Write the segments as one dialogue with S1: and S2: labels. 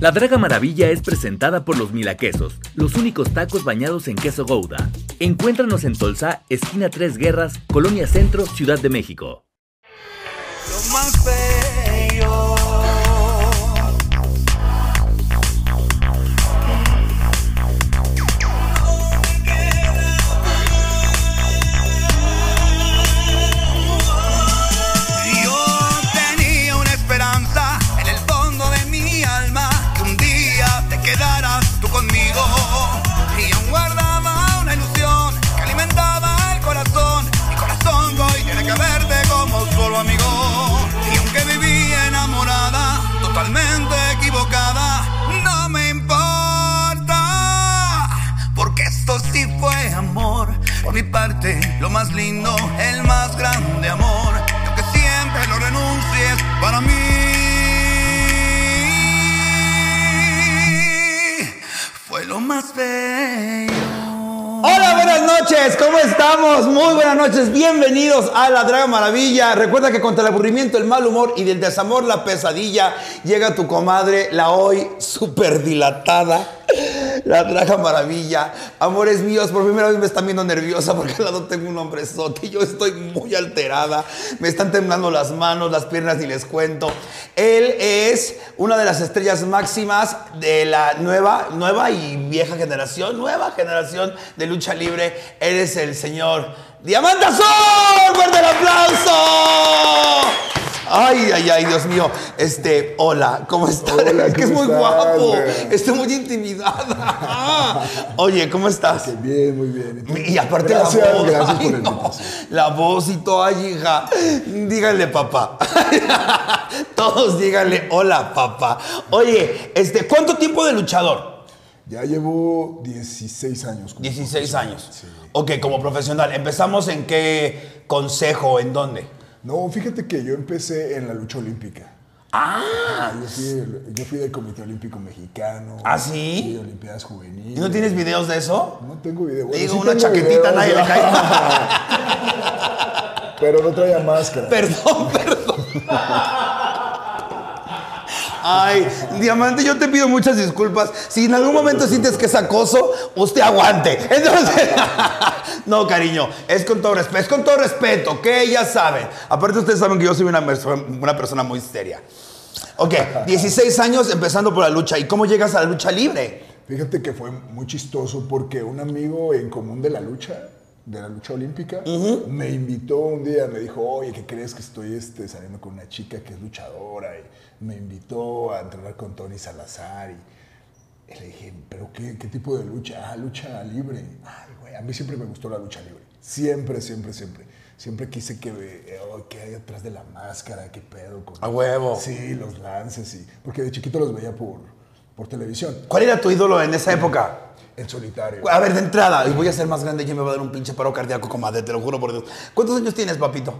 S1: La Draga Maravilla es presentada por los Milaquesos, los únicos tacos bañados en queso Gouda. Encuéntranos en Tolsa, esquina Tres Guerras, Colonia Centro, Ciudad de México.
S2: Parte, lo más lindo, el más grande amor. Y aunque siempre lo renuncies, para mí fue lo más bello.
S3: Hola, buenas noches, ¿cómo estamos? Muy buenas noches, bienvenidos a La Draga Maravilla. Recuerda que contra el aburrimiento, el mal humor y del desamor, la pesadilla, llega tu comadre, la hoy súper dilatada, La Draga Maravilla. Amores míos, por primera vez me están viendo nerviosa porque al lado tengo un hombrezote y yo estoy muy alterada. Me están temblando las manos, las piernas, ni les cuento. Él es una de las estrellas máximas de la nueva, nueva y vieja generación, nueva generación de lucha libre. Él es el señor Diamante Azul. ¡Fuerte el aplauso! Ay, ay, ay, Dios mío. Este, hola, ¿cómo estás?
S4: Hola,
S3: es que es
S4: ¿cómo
S3: muy
S4: estás,
S3: guapo. Estoy muy intimidada. Oye, ¿cómo estás?
S4: Bien, muy bien.
S3: Y aparte
S4: gracias,
S3: la voz.
S4: Gracias
S3: ay,
S4: por la
S3: no. La voz y todo, ay, hija. Díganle papá. Todos díganle hola, papá. Oye, este, ¿cuánto tiempo de luchador?
S4: Ya llevo 16 años. como
S3: 16
S4: profesional,
S3: años.
S4: sí.
S3: Ok, como profesional. ¿Empezamos en qué consejo? ¿En dónde?
S4: No, fíjate que yo empecé en la lucha olímpica.
S3: Ah.
S4: Yo fui, yo fui del Comité Olímpico Mexicano.
S3: ¿Ah, sí?
S4: Sí, Olimpiadas Juveniles.
S3: ¿Y no tienes videos de eso?
S4: No tengo video. Bueno,
S3: Digo,
S4: sí
S3: una chaquetita
S4: videos,
S3: nadie le cae.
S4: Pero no traía máscara.
S3: Perdón, perdón. Ay, Diamante, yo te pido muchas disculpas. Si en algún momento sientes que es acoso, usted aguante. Entonces, no, cariño, es con todo respeto, es con todo respeto, que ya saben. Aparte, ustedes saben que yo soy una, una persona muy seria. Ok, 16 años empezando por la lucha. ¿Y cómo llegas a la lucha libre?
S4: Fíjate que fue muy chistoso porque un amigo en común de la lucha, de la lucha olímpica, me invitó un día, me dijo, oye, ¿qué crees que estoy este, saliendo con una chica que es luchadora? Y me invitó a entrenar con Tony Salazar y, y le dije, ¿pero qué, qué tipo de lucha? Ah, lucha libre. Ay, güey, a mí siempre me gustó la lucha libre. Siempre, siempre, siempre. Siempre quise que, eh, oh, ¿qué hay atrás de la máscara? ¿Qué pedo? Con...
S3: A huevo.
S4: Sí, los lances y... Porque de chiquito los veía por, por televisión.
S3: ¿Cuál era tu ídolo en esa época?
S4: En solitario.
S3: A ver, de entrada, y voy a ser más grande y me va a dar un pinche paro cardíaco, comadre, te lo juro por Dios. ¿Cuántos años tienes, papito?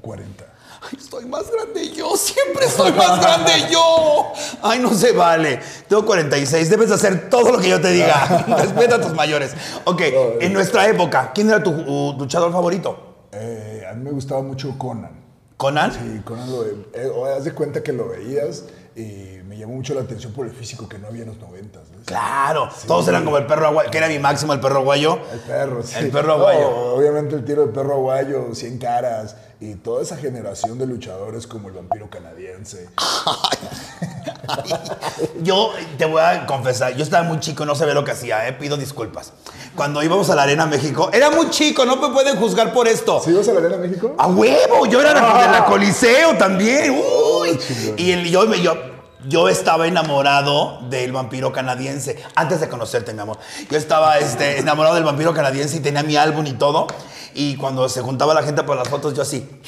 S4: 40.
S3: Ay, estoy más grande yo, siempre soy más grande yo. Ay, no se vale. Tengo 46, debes hacer todo lo que yo te diga. Respeta a tus mayores. Ok, en nuestra época, ¿quién era tu luchador favorito?
S4: Eh, a mí me gustaba mucho Conan.
S3: ¿Conan?
S4: Sí, Conan lo eh, haz de cuenta que lo veías y me llamó mucho la atención por el físico que no había en los noventas.
S3: Claro, todos eran como el perro aguayo, que era mi máximo, el perro aguayo.
S4: El perro, sí.
S3: El perro aguayo.
S4: No, obviamente el tiro del perro aguayo, 100 caras y toda esa generación de luchadores como el vampiro canadiense.
S3: Yo te voy a confesar, yo estaba muy chico, no sabía lo que hacía, eh, pido disculpas. Cuando íbamos a la Arena México, era muy chico, no me pueden juzgar por esto.
S4: ¿Sí ibas a la Arena México?
S3: ¡A huevo! Yo era de la Coliseo también. ¡Uy! Y el- yo, yo, yo estaba enamorado del vampiro canadiense. Antes de conocerte, mi amor. Yo estaba este, enamorado del vampiro canadiense y tenía mi álbum y todo. Y cuando se juntaba la gente por las fotos, yo así.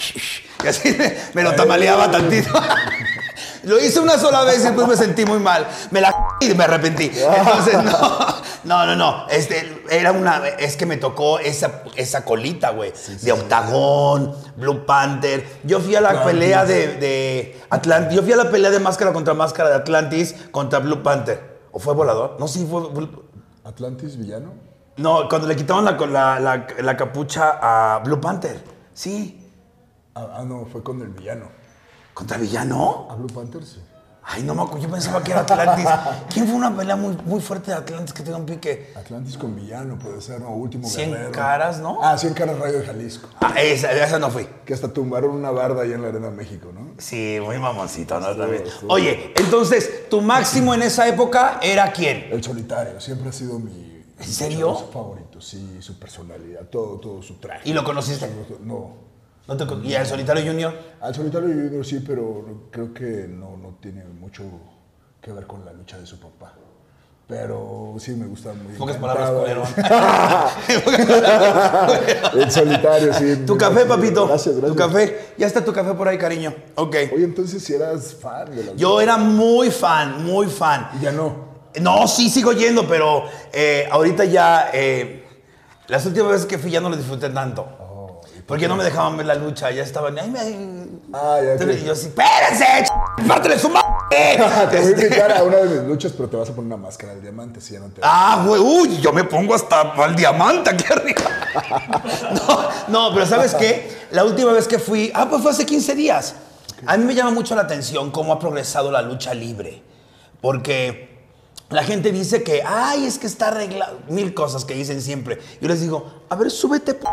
S3: Y así me, me lo tamaleaba tantito. Lo hice una sola vez y después me sentí muy mal. Me la y me arrepentí. Entonces, no, no, no, no. Este, era una, es que me tocó esa, esa colita, güey. de Octagón, Blue Panther. Yo fui a la pelea de, de Atlantis. Yo fui a la pelea de máscara contra máscara de Atlantis contra Blue Panther. ¿O fue volador? No, sí fue.
S4: Atlantis Villano.
S3: No, cuando le quitaron la, la, la, la capucha a Blue Panther. Sí.
S4: Ah, ah, no, fue con el villano.
S3: ¿Contra Villano?
S4: ¿A Blue Panther? Sí.
S3: Ay, no me acuerdo, yo pensaba que era Atlantis. ¿Quién fue una pelea muy, muy fuerte de Atlantis que tenga un pique?
S4: Atlantis con villano, puede ser, ¿no? Último
S3: Cien
S4: guerrero.
S3: caras, ¿no?
S4: Ah, 100 caras Rayo de Jalisco.
S3: Ah, esa, esa no fui.
S4: Que hasta tumbaron una barda ahí en la Arena México, ¿no?
S3: Sí, muy mamoncito, ¿no? También. Oye, entonces, tu máximo en esa época era quién?
S4: El solitario, siempre ha sido mi...
S3: ¿En serio?
S4: favorito, sí, su personalidad, todo, todo su traje.
S3: ¿Y lo conociste?
S4: No.
S3: ¿No te con- ¿Y el solitario Junior?
S4: Al solitario Junior sí, pero creo que no, no tiene mucho que ver con la lucha de su papá. Pero sí me gusta muy
S3: Pocas palabras,
S4: El solitario, sí.
S3: Tu café, papito.
S4: Gracias, gracias.
S3: Tu café. Ya está tu café por ahí, cariño. Ok.
S4: Oye, entonces si eras fan de la
S3: Yo era muy fan, muy fan.
S4: Y ya no.
S3: No, sí, sigo yendo, pero eh, ahorita ya. eh, las últimas veces que fui ya no lo disfruté tanto.
S4: Oh, ¿y por
S3: porque no me dejaban ver la lucha, ya estaban. Ay, me-
S4: Ah, ya
S3: Entonces, y yo así, ¡espérense! ch- ¡Pártele su madre!
S4: Te voy a
S3: Este,
S4: invitar a una de mis luchas, pero te vas a poner una máscara de diamante si ya no te
S3: Ah, güey, uy, yo me pongo hasta al diamante aquí arriba. No, no, pero ¿sabes qué? La última vez que fui, ah, pues fue hace 15 días. A mí me llama mucho la atención cómo ha progresado la lucha libre. Porque la gente dice que, ay, es que está arreglado. Mil cosas que dicen siempre. Yo les digo, a ver, súbete, p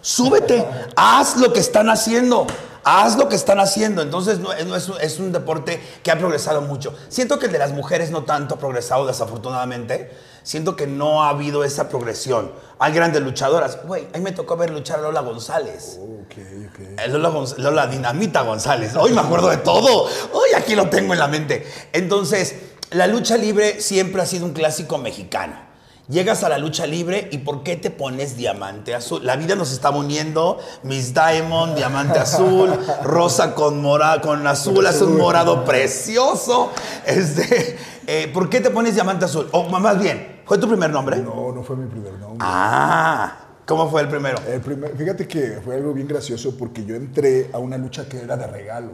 S3: súbete, haz lo que están haciendo. Haz lo que están haciendo. Entonces, no, no es, un- es un deporte que ha progresado mucho. Siento que el de las mujeres no tanto ha progresado, desafortunadamente. Siento que no ha habido esa progresión. Hay grandes luchadoras. Güey, a mí me tocó ver luchar a Lola González.
S4: Ok, ok.
S3: Eh, Lola, Gonz- Lola Dinamita González. Hoy me acuerdo de todo. Hoy aquí lo tengo en la mente. Entonces, la lucha libre siempre ha sido un clásico mexicano. Llegas a la lucha libre y ¿por qué te pones diamante azul? La vida nos está uniendo. Miss Diamond, diamante azul, rosa con mora, con azul, es un morado precioso. Este, eh, ¿Por qué te pones diamante azul? O más bien, ¿fue tu primer nombre?
S4: No, no fue mi primer nombre.
S3: Ah, ¿cómo fue el primero?
S4: El primer- fíjate que fue algo bien gracioso porque yo entré a una lucha que era de regalo.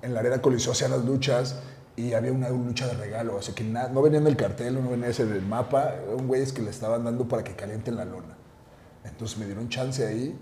S4: En la arena Coliseo hacían las luchas y había una lucha de regalo. Así que na- no venían del cartel, no venían en el mapa. Eran güeyes que le estaban dando para que calienten la lona. Entonces me dieron chance ahí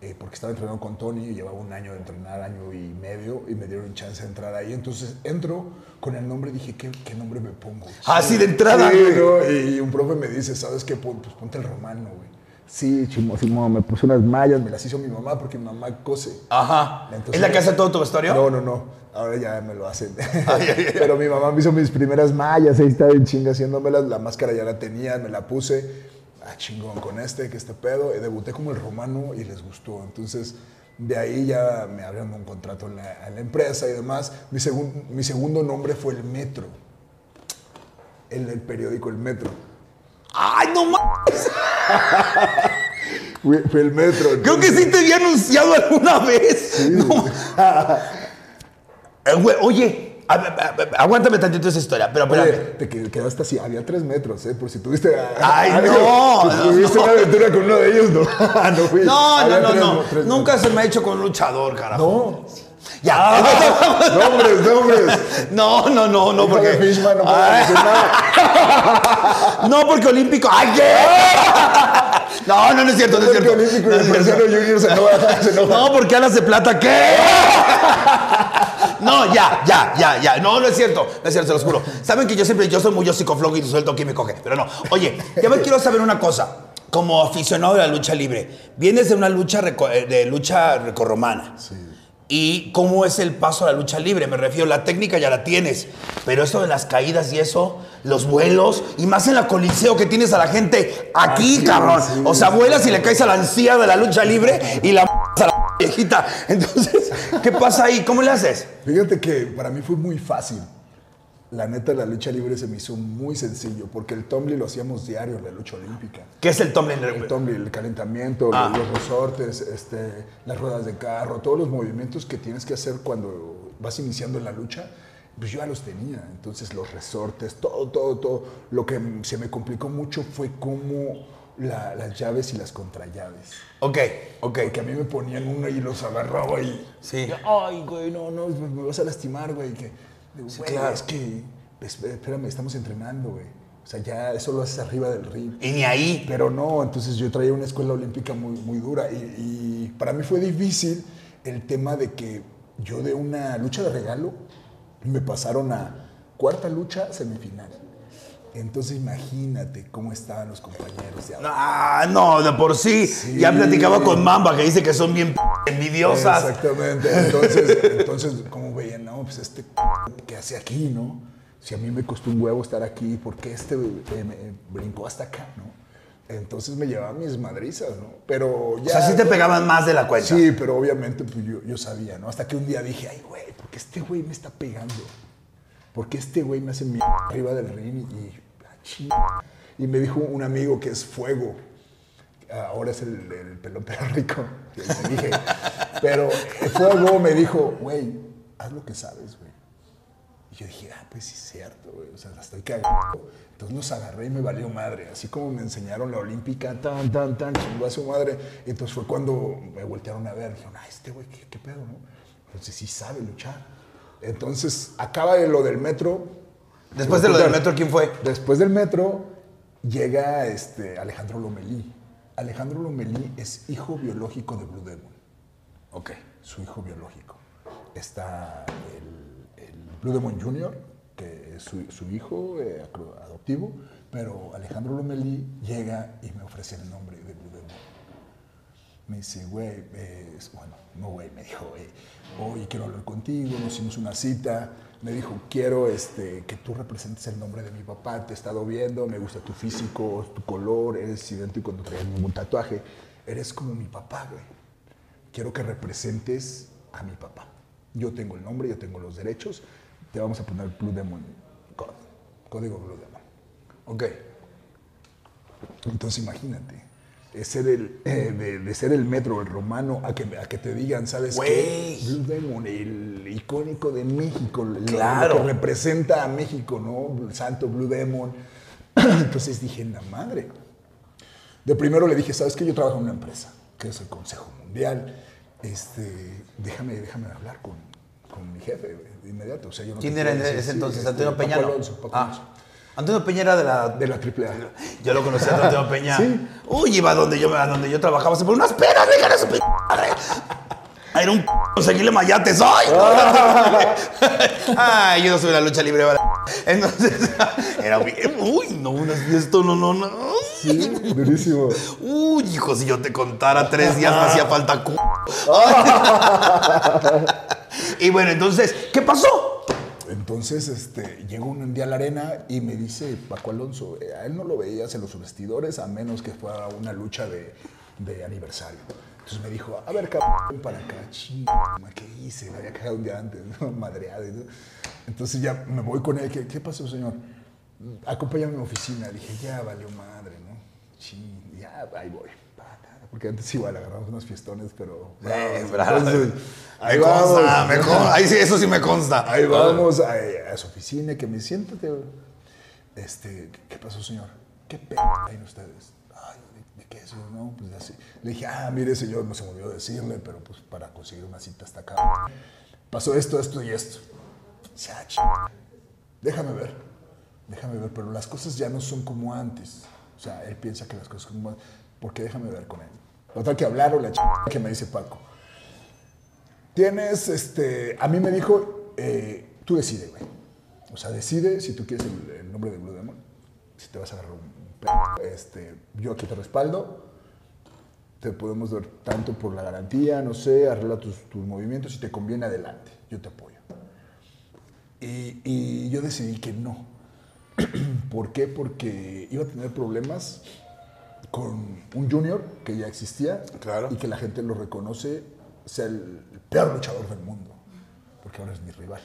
S4: eh, porque estaba entrenando con Tony y llevaba un año de entrenar, año y medio, y me dieron chance de entrar ahí. Entonces entro con el nombre y dije, ¿qué, qué nombre me pongo?
S3: Así de entrada,
S4: Sí,
S3: güey.
S4: ¿no? Y un profe me dice, ¿sabes qué? Pues ponte el romano, güey. Sí, chimo, chimo, me puse unas mallas, me las hizo mi mamá porque mi mamá cose.
S3: Ajá.
S4: Entonces-
S3: ¿Es la que hace todo tu vestuario?
S4: No, no, no. Ahora ya me lo hacen. Pero mi mamá me hizo mis primeras mallas, ahí estaba en chinga haciéndomelas. La máscara ya la tenía, me la puse. Ah, chingón, con este, que este pedo. Y debuté como el romano y les gustó. Entonces, de ahí ya me abrieron un contrato en la, en la empresa y demás. Mi, segun- mi segundo nombre fue el Metro. El del periódico El Metro.
S3: ¡Ay, no mames!
S4: Fue, el Metro.
S3: Creo que sí te había anunciado alguna vez. No. Eh, oye, a- a- a- aguántame tantito esa historia, pero
S4: Oye,
S3: espérame.
S4: te qued- quedaste así, había tres metros, ¿eh? Por si tuviste.
S3: Ay,
S4: algo,
S3: no,
S4: si tuviste
S3: no.
S4: una aventura con uno de ellos, no. no fui.
S3: No, no, no, Nunca se me ha hecho con un luchador, carajo.
S4: No.
S3: Ya.
S4: Nombres, nombres.
S3: No, no, no, no, porque.
S4: Fishman, no puedo
S3: Ay,
S4: decir nada.
S3: no, porque olímpico. ¡Ay, qué! No, no, no es cierto, no es cierto.
S4: Olímpico
S3: No
S4: y
S3: es
S4: el Junior se enoja, se enoja.
S3: No, porque alas de plata, ¿qué? No, ya, ya, ya, ya. No, no es cierto. No es cierto, se los juro. Saben que yo siempre, yo soy muy hocicoflogo y suelto aquí me coge. Pero no. Oye, ya me quiero saber una cosa. Como aficionado de la lucha libre, vienes de una lucha, eh, de lucha recorromana.
S4: Sí.
S3: ¿Y cómo es el paso a la lucha libre? Me refiero, la técnica ya la tienes, pero eso de las caídas y eso, los vuelos, y más en la coliseo que tienes a la gente aquí, cabrón.
S4: sí,
S3: o sea, vuelas y le caes a la ancía de la lucha libre y la a la viejita. Entonces, ¿qué pasa ahí? ¿Cómo le haces?
S4: Fíjate que para mí fue muy fácil. La neta, la lucha libre se me hizo muy sencillo, porque el tumbling lo hacíamos diario en la lucha olímpica.
S3: ¿Qué es el tumbling?
S4: El tumbling, el calentamiento,
S3: Ah.
S4: los, resortes, este, las ruedas de carro, todos los movimientos que tienes que hacer cuando vas iniciando en la lucha, pues yo ya los tenía. Entonces los resortes, todo, todo, todo. Lo que se me complicó mucho fue cómo la- las llaves y las contrallaves.
S3: Ok, ok.
S4: Que a mí me ponían uno y los agarraba y...
S3: Sí.
S4: Ay, güey, no, no, me, me vas a lastimar, güey. Que, digo, güey,
S3: claro.
S4: es que... es- Espérame, estamos entrenando, güey. O sea, ya eso lo haces arriba del ring.
S3: Y ni ahí.
S4: Pero no, entonces yo traía una escuela olímpica muy, muy dura y, y para mí fue difícil el tema de que yo de una lucha de regalo me pasaron a cuarta lucha, semifinal. Entonces imagínate cómo estaban los compañeros de abajo.
S3: Ah, no, de por sí. Ya platicaba con Mamba que dice que son bien p- envidiosas.
S4: Exactamente. Entonces, entonces como no, pues este ¿qué hace aquí, no? Si a mí me costó un huevo estar aquí, ¿por qué este eh, me brincó hasta acá, no? Entonces me llevaba mis madrizas, ¿no? Pero ya.
S3: O sea, sí te pegaban más de la cuenta.
S4: Sí, pero obviamente pues, yo, yo sabía, ¿no? Hasta que un día dije, ay, güey, ¿por qué este güey me está pegando? ¿Por qué este güey me hace mierda arriba del ring? Y, y, ah, y me dijo un amigo que es fuego. Ahora es el, el pelón perro rico. Dije, pero fuego me dijo, güey, haz lo que sabes, güey. Y yo dije, ah, pues sí es cierto, güey. O sea, la estoy cagando. Entonces los agarré y me valió madre. Así como me enseñaron la olímpica, tan, tan, tan, chingó a su madre. Entonces fue cuando me voltearon a ver. Dijeron, ah, este güey, ¿qué, qué pedo, no? Entonces sí sabe luchar. Entonces acaba de lo del metro.
S3: Después de lo del metro, ¿quién fue?
S4: Después del metro llega este Alejandro Lomelí. Alejandro Lomelí es hijo biológico de Blue Demon.
S3: Ok.
S4: Su hijo biológico. Está el, Blue Demon Jr., que es su, hijo eh, adoptivo, pero Alejandro Lomelí llega y me ofrece el nombre de Blue Demon. Me dice, güey, eh, bueno, no güey, me dijo, eh, oye, quiero hablar contigo, nos hicimos una cita. Me dijo, quiero este, que tú representes el nombre de mi papá, te he estado viendo, me gusta tu físico, tu color, eres idéntico, no traes ningún tatuaje, eres como mi papá, güey. Quiero que representes a mi papá. Yo tengo el nombre, yo tengo los derechos, te vamos a poner Blue Demon Code, código Blue Demon.
S3: Ok.
S4: Entonces imagínate, de ser el, eh, de, de ser el metro, el romano, a que, a que te digan, ¿sabes qué?
S3: Güey.
S4: Blue Demon, el icónico de México,
S3: Claro.
S4: lo que representa a México, ¿no? El santo Blue Demon. Entonces dije, la madre. De primero le dije, ¿sabes qué? Yo trabajo en una empresa, que es el Consejo Mundial. Este, déjame, déjame hablar con, con mi jefe de inmediato. O sea, yo no
S3: ¿Quién era en ese entonces?
S4: este,
S3: Antonio Peña. ¿no?
S4: Alonso, Paco
S3: Ah.
S4: Alonso.
S3: Antonio Peña era de la.
S4: De la AAA.
S3: Yo lo conocía a Antonio Peña.
S4: Sí.
S3: Uy, iba donde yo, a donde yo trabajaba. Se ponía unas peras, déjale su p. Era un p. Conseguirle mayates. ¡Ay! Ay, yo no soy la lucha libre. ¿vale? Entonces, era bien. Uy, no, unas esto no, no, no.
S4: Sí, durísimo.
S3: Uy, hijo, si yo te contara tres días me hacía falta cu. y bueno, entonces, ¿qué pasó?
S4: Entonces, este, llegó un día a la arena y me dice Paco Alonso, eh, a él no lo veías en los vestidores a menos que fuera una lucha de, de aniversario. Entonces me dijo, a ver, cabrón, para acá, chinga, ¿qué hice? Me había cagado un día antes, ¿no? madreado. y todo. Entonces ya me voy con él, ¿qué, qué pasó, señor? Acompáñame a mi oficina. Dije, ya valió madre, ¿no? Ching, ya, ahí voy. Porque antes igual agarramos unos fiestones, pero...
S3: Eh, bravo.
S4: entonces,
S3: Me consta, me
S4: vamos.
S3: consta. Ahí sí, eso sí me consta.
S4: Ahí vamos a, a su oficina, que me siéntate. Este, ¿qué- ¿qué pasó, señor? ¿Qué p hay en ustedes? Pues. Le dije, ah, mire, señor, no se me olvidó decirle, pero pues para conseguir una cita hasta acá. Pasó esto, esto y esto. Dice, "Ah, ch- Déjame ver, déjame ver, pero las cosas ya no son como antes. O sea, él piensa que las cosas son como antes. Porque déjame ver con él. Total que hablaron, la ch... que me dice Paco. Tienes, este, a mí me dijo, eh, tú decide, güey. O sea, decide si tú quieres el, el nombre de Blue Demon, si te vas a agarrar un este, yo aquí te respaldo, te podemos dar tanto por la garantía, no sé, arregla tus, tus movimientos, si te conviene adelante, yo te apoyo. Y, y yo decidí que no. ¿Por qué? Porque iba a tener problemas con un junior que ya existía
S3: Claro.
S4: y que la gente lo reconoce, sea el peor luchador del mundo, porque ahora es mi rival.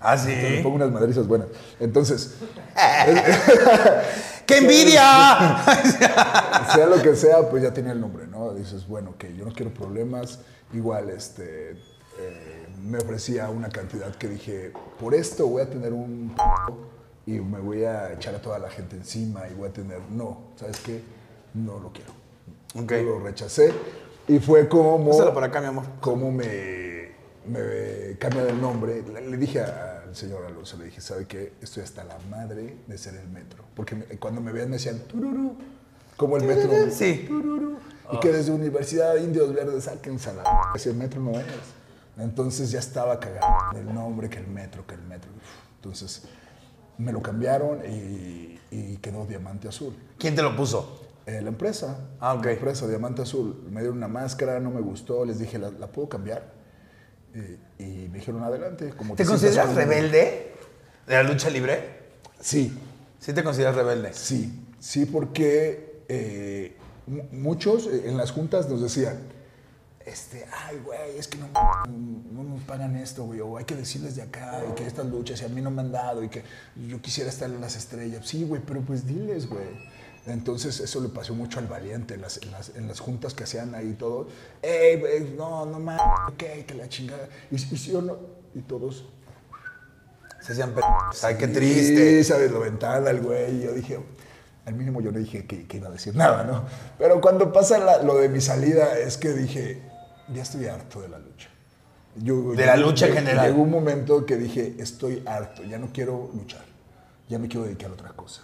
S3: Ah,
S4: Entonces, le
S3: sí.
S4: pongo unas madrizas buenas. Entonces,
S3: ¡Qué envidia!
S4: sea lo que sea, pues ya tenía el nombre, ¿no? Dices, bueno, que yo no quiero problemas. Igual, este, eh, me ofrecía una cantidad que dije, por esto voy a tener un p- y me voy a echar a toda la gente encima y voy a tener, no, ¿sabes qué? No lo quiero.
S3: Ok.
S4: Yo lo rechacé y fue como...
S3: Pásala por acá, mi amor.
S4: Como me, me cambia el nombre. Le, dije al señor Alonso, le dije, ¿sabe qué? Estoy hasta la madre de ser el metro. Porque me- cuando me veían me decían, tururú, como el metro.
S3: Sí.
S4: Tururú. Y que desde Universidad de Indios Verdes saquen a la... Ese metro no es. Entonces ya estaba cagado el nombre, que el metro, que el metro. Entonces me lo cambiaron y, y quedó Diamante Azul.
S3: ¿Quién te lo puso?
S4: Eh, la empresa.
S3: Ah, ok.
S4: La empresa Diamante Azul. Me dieron una máscara, no me gustó. Les dije, ¿la, la puedo cambiar? Y me dijeron, adelante. Como
S3: ¿Te
S4: sientas
S3: consideras
S4: cómodo".
S3: rebelde de la lucha libre?
S4: Sí,
S3: Sí te consideras rebelde.
S4: sí. Sí, porque eh, mu- muchos eh, en las juntas nos decían, este, ay, güey, es que no, no nos pagan esto, güey, o hay que decirles de acá, y que estas luchas, y a mí no me han dado, y que yo quisiera estar en las estrellas. Sí, güey, pero pues diles, güey. Entonces eso le pasó mucho al valiente en las, en las, en las juntas que hacían ahí todo. Ey, no, no mames, ok, que la chingada. Y, y sí o no, y todos.
S3: Se hacían pe... Ay, qué
S4: Sí,
S3: triste.
S4: sabes, lo ventana el güey. Yo dije, al mínimo yo no dije que, que iba a decir nada, ¿no? Pero cuando pasa la- lo de mi salida es que dije, ya estoy harto de la lucha. Yo-
S3: De la lucha en general.
S4: Llegó un momento que dije, estoy harto, ya no quiero luchar, ya me quiero dedicar a otra cosa.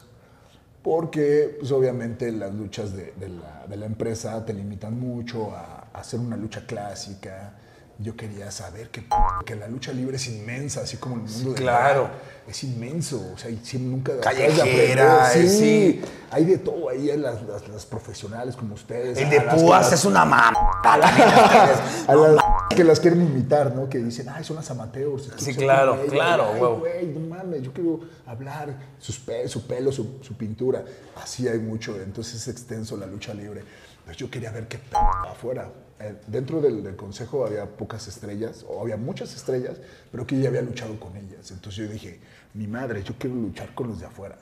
S4: Porque, pues obviamente, las luchas de, de la, de la empresa te limitan mucho a, a hacer una lucha clásica. Yo quería saber que, que la lucha libre es inmensa, así como el mundo de
S3: claro.
S4: es inmenso, o sea, y sí, nunca
S3: Callejera,
S4: de
S3: eh, sí.
S4: hay de todo ahí, hay las, las- las profesionales como ustedes.
S3: El
S4: a
S3: de púas es una mamá.
S4: a las que las quieren imitar, ¿no? Que dicen, ay, son las amateurs.
S3: Sí, claro,
S4: ellas".
S3: claro,
S4: güey, no mames, yo quiero hablar, sus pe- su pelo, su, su pintura. Así hay mucho, entonces es extenso la lucha libre. Pues yo quería ver qué p afuera. Eh, dentro del, del consejo había pocas estrellas, o había muchas estrellas, pero que ya había luchado con ellas. Entonces yo dije, mi madre, yo quiero luchar con los de afuera.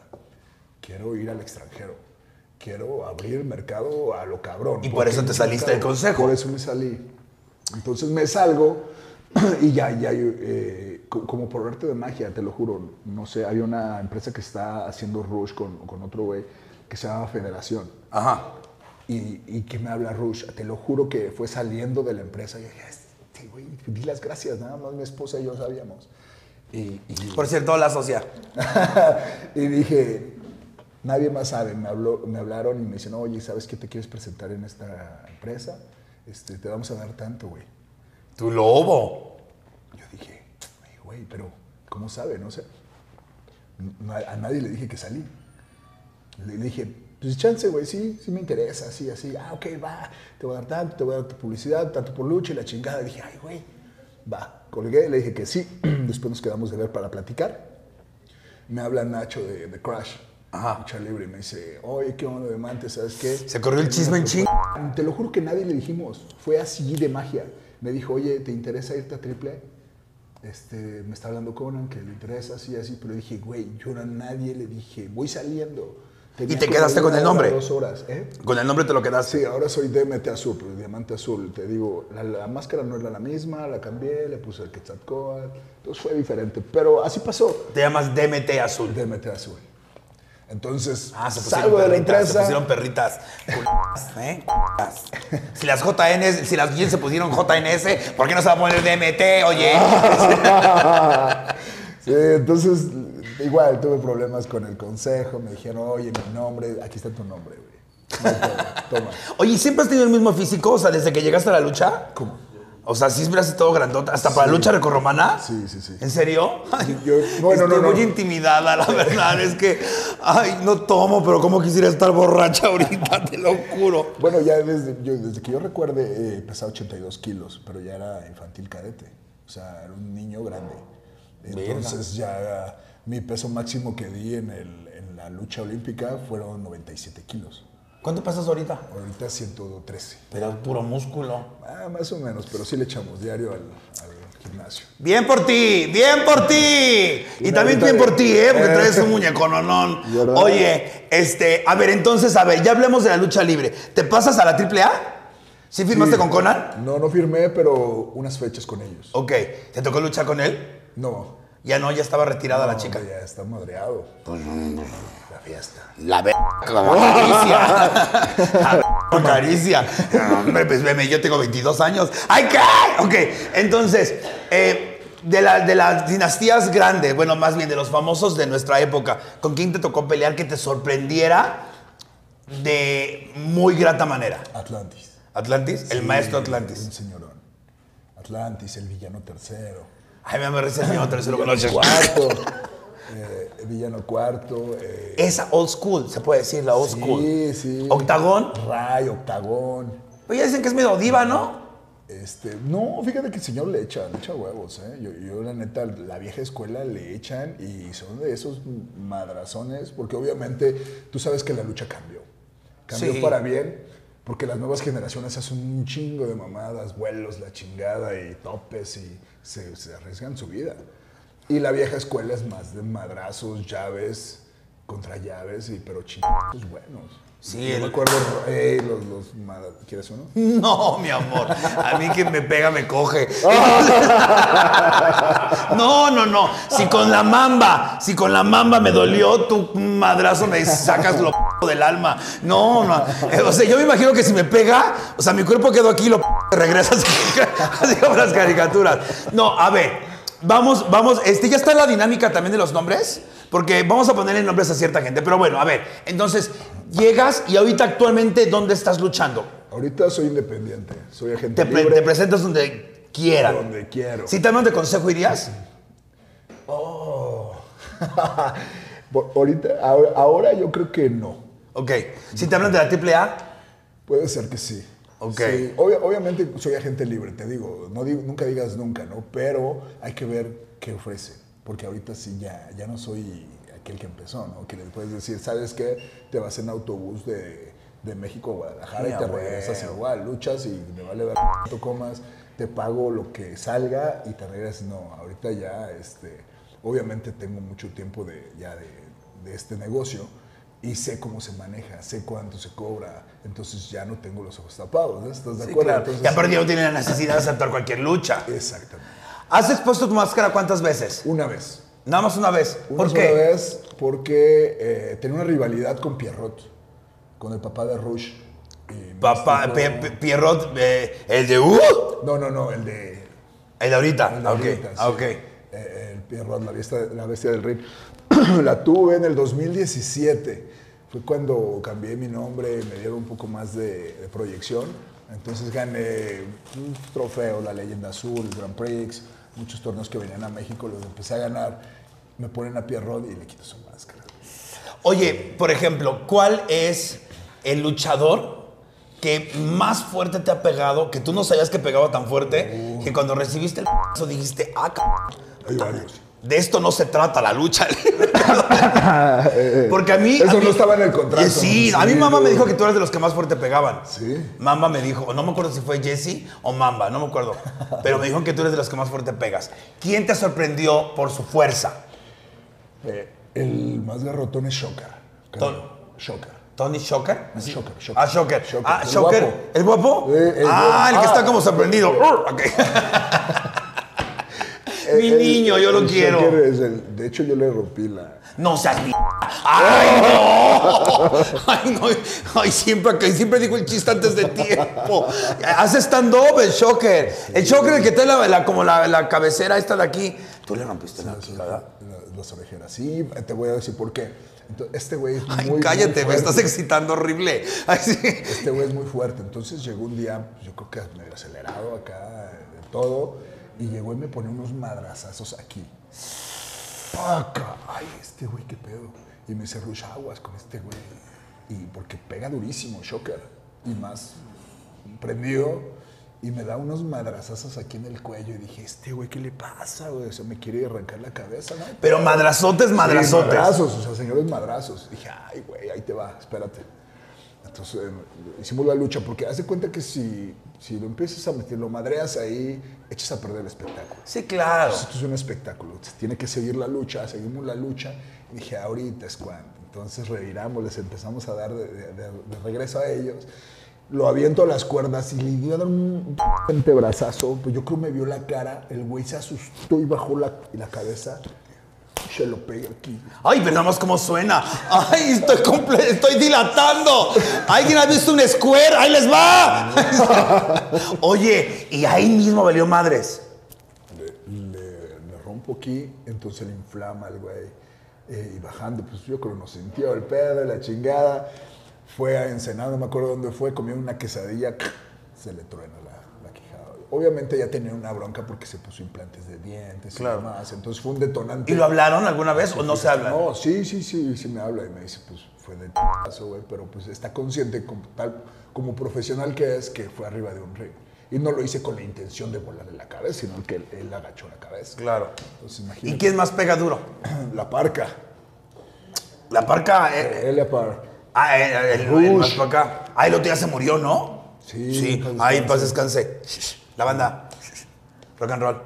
S4: Quiero ir al extranjero. Quiero abrir mercado a lo cabrón.
S3: Y por eso te saliste del consejo.
S4: Por eso me salí. Entonces me salgo y ya, ya, eh, co- como por arte de magia, te lo juro, no sé, hay una empresa que está haciendo Rush con, con otro güey que se llama Federación.
S3: Ajá.
S4: Y, y que me habla Rush, te lo juro que fue saliendo de la empresa y yo dije, este güey, di las gracias, nada más mi esposa y yo sabíamos. Y, y-
S3: Por cierto, la socia.
S4: y dije, nadie más sabe. Me, habló, me hablaron y me dicen, oye, ¿sabes qué te quieres presentar en esta empresa? Este, te vamos a dar tanto, güey.
S3: Tu lobo.
S4: Yo dije, "Ay, güey, pero ¿cómo sabe? No sé. A nadie le dije que salí. Le dije, pues chance, güey, sí, sí me interesa, así, así. Ah, ok, va, te voy a dar tanto, te voy a dar tu publicidad, tanto por lucha y la chingada. dije, ay, güey, va. Colgué, le dije que sí. Después nos quedamos de ver para platicar. Me habla Nacho de, de Crash.
S3: Ajá.
S4: Lucha libre y me dice, oye, ¿qué onda, Diamante? ¿Sabes qué?
S3: Se corrió el chisme en ching.
S4: Te lo juro que nadie le dijimos. Fue así de magia. Me dijo, oye, ¿te interesa irte a triple? Este, me está hablando Conan, que le interesa, así, así. Pero dije, güey, yo a nadie le dije, voy saliendo. Tenía
S3: te quedaste con el nombre?
S4: Dos horas, ¿eh?
S3: Con el nombre te lo quedaste.
S4: Sí, ahora soy DMT Azul, pero Diamante Azul. Te digo, la, la máscara no era la misma, la cambié, le puse el Quetzalcóatl. Entonces fue diferente. Pero así pasó.
S3: Te llamas DMT Azul.
S4: DMT Azul. Entonces,
S3: Ah, se
S4: salgo de la
S3: perritas,
S4: empresa.
S3: Se pusieron perritas. ¿eh? Si las JNS, si las bien se pusieron JNS, ¿por qué no se va a poner DMT? Oye.
S4: Sí, entonces, igual tuve problemas con el consejo. Me dijeron, oye, mi nombre, aquí está tu nombre, güey. No Toma.
S3: Oye, ¿siempre has tenido el mismo físico? O sea, desde que llegaste a la lucha.
S4: ¿Cómo?
S3: O sea, siempre has todo grandota. ¿Hasta para la lucha recorromana?
S4: Sí, sí, sí.
S3: ¿En serio? Ay,
S4: Yo-
S3: estoy
S4: no, no.
S3: muy intimidada, la verdad. Es que, ay, no tomo, pero cómo quisiera estar borracha ahorita, te lo juro.
S4: Bueno, ya desde, yo- desde que yo recuerde, eh, pesaba 82 kilos, pero ya era infantil cadete. O sea, era un niño grande. Entonces ya mi peso máximo que di en, el- en la lucha olímpica fueron 97 kilos.
S3: ¿Cuánto pasas ahorita?
S4: Ahorita 113.
S3: Pero puro músculo.
S4: Ah, más o menos, pero sí le echamos diario al, al gimnasio.
S3: Bien por ti, bien por ti. Y
S4: Y
S3: también bien por ti, ¿eh? Porque traes un muñecononón.
S4: ¿Verdad?
S3: Oye, este, a ver, entonces, a ver, ya hablemos de la lucha libre. ¿Te pasas a la AAA? ¿Sí firmaste
S4: Sí.
S3: con Conan?
S4: No, no firmé, pero unas fechas con ellos.
S3: Ok. ¿Te tocó luchar con él?
S4: No.
S3: Ya no, ya estaba retirada la chica.
S4: Ya está madreado. La fiesta.
S3: La ve como acaricia. La. No, Hombre, pues veme, yo tengo 22 años. ¡Ay, qué! Ok, entonces, eh, de, la- de las dinastías grandes, bueno, más bien de los famosos de nuestra época, ¿con quién te tocó pelear que te sorprendiera de muy grata manera?
S4: Atlantis.
S3: ¿Atlantis? el
S4: Sí,
S3: maestro
S4: Un
S3: Atlantis.
S4: señorón. Atlantis, el villano tercero.
S3: Ay, me risa el villano tercero con
S4: Villano
S3: los
S4: cuarto. eh, villano cuarto. eh,
S3: Esa old school, se puede decir, la old school.
S4: sí, sí.
S3: Octagón.
S4: Ray, octagón.
S3: Pues ya dicen que es medio diva, ¿no?
S4: Este, no, fíjate que el señor le echa, le echa huevos, ¿eh? Yo, yo, la neta, la vieja escuela le echan y son de esos madrazones, porque obviamente tú sabes que la lucha cambió. Cambió
S3: Sí.
S4: para bien, porque las nuevas generaciones hacen un chingo de mamadas, vuelos, la chingada y topes y se, se arriesgan su vida. Y la vieja escuela es más de madrazos, llaves, contra llaves, y, pero chingos buenos.
S3: Sí,
S4: Yo
S3: el-
S4: me acuerdo, eh, los, los mad- ¿quieres uno?
S3: No, mi amor. A mí que me pega, me coge. No, no, no. Si con la mamba, si con la mamba me dolió, tu madrazo me sacas lo del alma. No, no. O sea, yo me imagino que si me pega, o sea, mi cuerpo quedó aquí y lo p- regresa así, como las caricaturas. No, a ver. Vamos, vamos. Este, ya está la dinámica también de los nombres. Porque vamos a ponerle nombres a cierta gente. Pero bueno, a ver. Entonces, llegas y ahorita actualmente, ¿dónde estás luchando?
S4: Ahorita soy independiente, soy agente
S3: Te, pre-
S4: libre.
S3: te presentas donde quieran.
S4: Donde quiero.
S3: Si te hablan de consejo, ¿irías?
S4: Por- ahorita, ahora, ahora yo creo que no.
S3: Ok. Si te hablan de la AAA,
S4: Puede ser que sí.
S3: Ok.
S4: Sí, obvia- obviamente soy agente libre, te digo, no digo- nunca digas nunca, ¿no? Pero hay que ver qué ofrece, porque ahorita sí ya, ya no soy aquel que empezó, ¿no? Que le puedes decir, ¿sabes qué? Te vas en autobús de, de México a Guadalajara y te
S3: güey.
S4: regresas igual, luchas y me vale ver cuánto comas, te pago lo que salga y te regresas. No, ahorita ya, este, obviamente tengo mucho tiempo de, ya de, de este negocio y sé cómo se maneja, sé cuánto se cobra, entonces ya no tengo los ojos tapados, ¿no? ¿Estás de
S3: sí,
S4: acuerdo?
S3: claro.
S4: Entonces,
S3: y aparte ya no tiene la necesidad de aceptar cualquier lucha.
S4: Exactamente.
S3: ¿Has expuesto tu máscara cuántas veces?
S4: Una vez.
S3: Nada más una vez.
S4: Una
S3: ¿Por qué?
S4: vez porque eh, tenía una rivalidad con Pierrot, con el papá de Rush.
S3: Papá, Pe- Pierrot, eh, el de U.
S4: No, no, no, el de...
S3: El de ahorita.
S4: el de
S3: Ah, ok.
S4: ahorita,
S3: Ah,
S4: sí.
S3: ok.
S4: Eh, el Pierrot, la bestia, la bestia del ring. la tuve en el 2017. Fue cuando cambié mi nombre, me dieron un poco más de, de proyección. Entonces gané un trofeo, la Leyenda Azul, el Grand Prix, muchos torneos que venían a México, los empecé a ganar. Me ponen a Pierrot y le quito su máscara.
S3: Oye, por ejemplo, ¿cuál es el luchador que más fuerte te ha pegado, que tú no sabías que pegaba tan fuerte, que cuando recibiste el p***o dijiste, ah, cabrón,
S4: Hay varios.
S3: De esto no se trata la lucha. Porque a mí...
S4: Eso
S3: a mí-
S4: no estaba en el contrato.
S3: Eh, Sí, a mí mamá me dijo que tú eres de los que más fuerte pegaban.
S4: Sí.
S3: Mamba me dijo, no me acuerdo si fue Jesse o Mamba, no me acuerdo. Pero me dijo que tú eres de los que más fuerte pegas. ¿Quién te sorprendió por su fuerza?
S4: Eh, el más garrotón es Shocker. creo.
S3: Ton-
S4: Shocker.
S3: ¿Tony Shocker?
S4: Shocker, Shocker.
S3: Ah, Shocker.
S4: Shocker,
S3: Ah,
S4: el
S3: Shocker.
S4: guapo.
S3: ¿El guapo?
S4: Eh, el
S3: ah, el que está
S4: Ah.
S3: como sorprendido. Ok. Mi
S4: El-
S3: niño, yo lo quiero.
S4: El- de hecho, yo le rompí la.
S3: No seas mi... ¡Ay, no! ¡Ay, no! ¡Ay, siempre, siempre digo el chiste antes de tiempo! Hace stand-up el Shocker. El Shocker, el que trae la, la- como la, la cabecera esta de aquí. Tú le rompiste la quijada.
S4: la- Las orejeras. Sí, te voy a decir por qué. Entonces, este güey es
S3: Ay,
S4: muy.
S3: cállate,
S4: muy
S3: me estás excitando horrible. Ay, sí.
S4: Este güey es muy fuerte. Entonces llegó un día, yo creo que medio acelerado acá, de todo. Y llegó y me pone unos madrazazos aquí. ¡Paca! ¡Ay, este güey, qué pedo! Y me dice, Rush, aguas con este güey. Y porque pega durísimo, Shocker. Y más prendido. Y me da unos madrazazos aquí en el cuello. Y dije, este güey, ¿qué le pasa, güey? O sea, me quiere arrancar la cabeza, ¿no?
S3: Pero madrazotes,
S4: Sí,
S3: madrazotes.
S4: madrazos, o sea, señores madrazos. Dije, ay, güey, ahí te va, espérate. Entonces eh, hicimos la lucha, porque haz de cuenta que si, si lo empiezas a meter, lo madreas ahí, echas a perder el espectáculo.
S3: Sí, claro.
S4: Esto es un espectáculo, tiene que seguir la lucha, seguimos la lucha. Y dije, ahorita es cuando. Entonces reviramos, les empezamos a dar de, de- de- de regreso a ellos. Lo aviento a las cuerdas y le di a dar un antebrazazo. Pues yo creo me vio la cara, el güey se asustó y bajó la, la cabeza. Se lo pegué aquí.
S3: Ay, pero nada más cómo suena. Ay, estoy, comple- estoy dilatando. ¿Alguien ha visto un square? ¡Ahí les va! Oye, y ahí mismo valió madres.
S4: le, rompo aquí, entonces le inflama al güey. Eh, y bajando, pues yo creo que nos sintió el pedo, la chingada. Fue a Ensenada, no me acuerdo dónde fue, comió una quesadilla, se le truena. Obviamente ya tenía una bronca porque se puso implantes de dientes
S3: Claro.
S4: y demás. Entonces fue un detonante.
S3: ¿Y lo hablaron alguna vez o no se habla?
S4: No, sí, sí, sí, sí me habla y me dice, pues fue de paso, güey, pero pues está consciente como, tal, como profesional que es que fue arriba de un ring. Y no lo hice con la intención de volarle la cabeza, sino que él, él agachó la cabeza.
S3: Claro.
S4: Entonces
S3: ¿Y
S4: imagínate.
S3: quién más pega duro?
S4: La parca.
S3: La parca. eh,
S4: Elia Par.
S3: ah, eh, el, el
S4: Rush.
S3: más para acá. Ah, el otro ya se murió, ¿no?
S4: Sí,
S3: Sí. Ahí paz
S4: descanse.
S3: La banda. Rock and roll.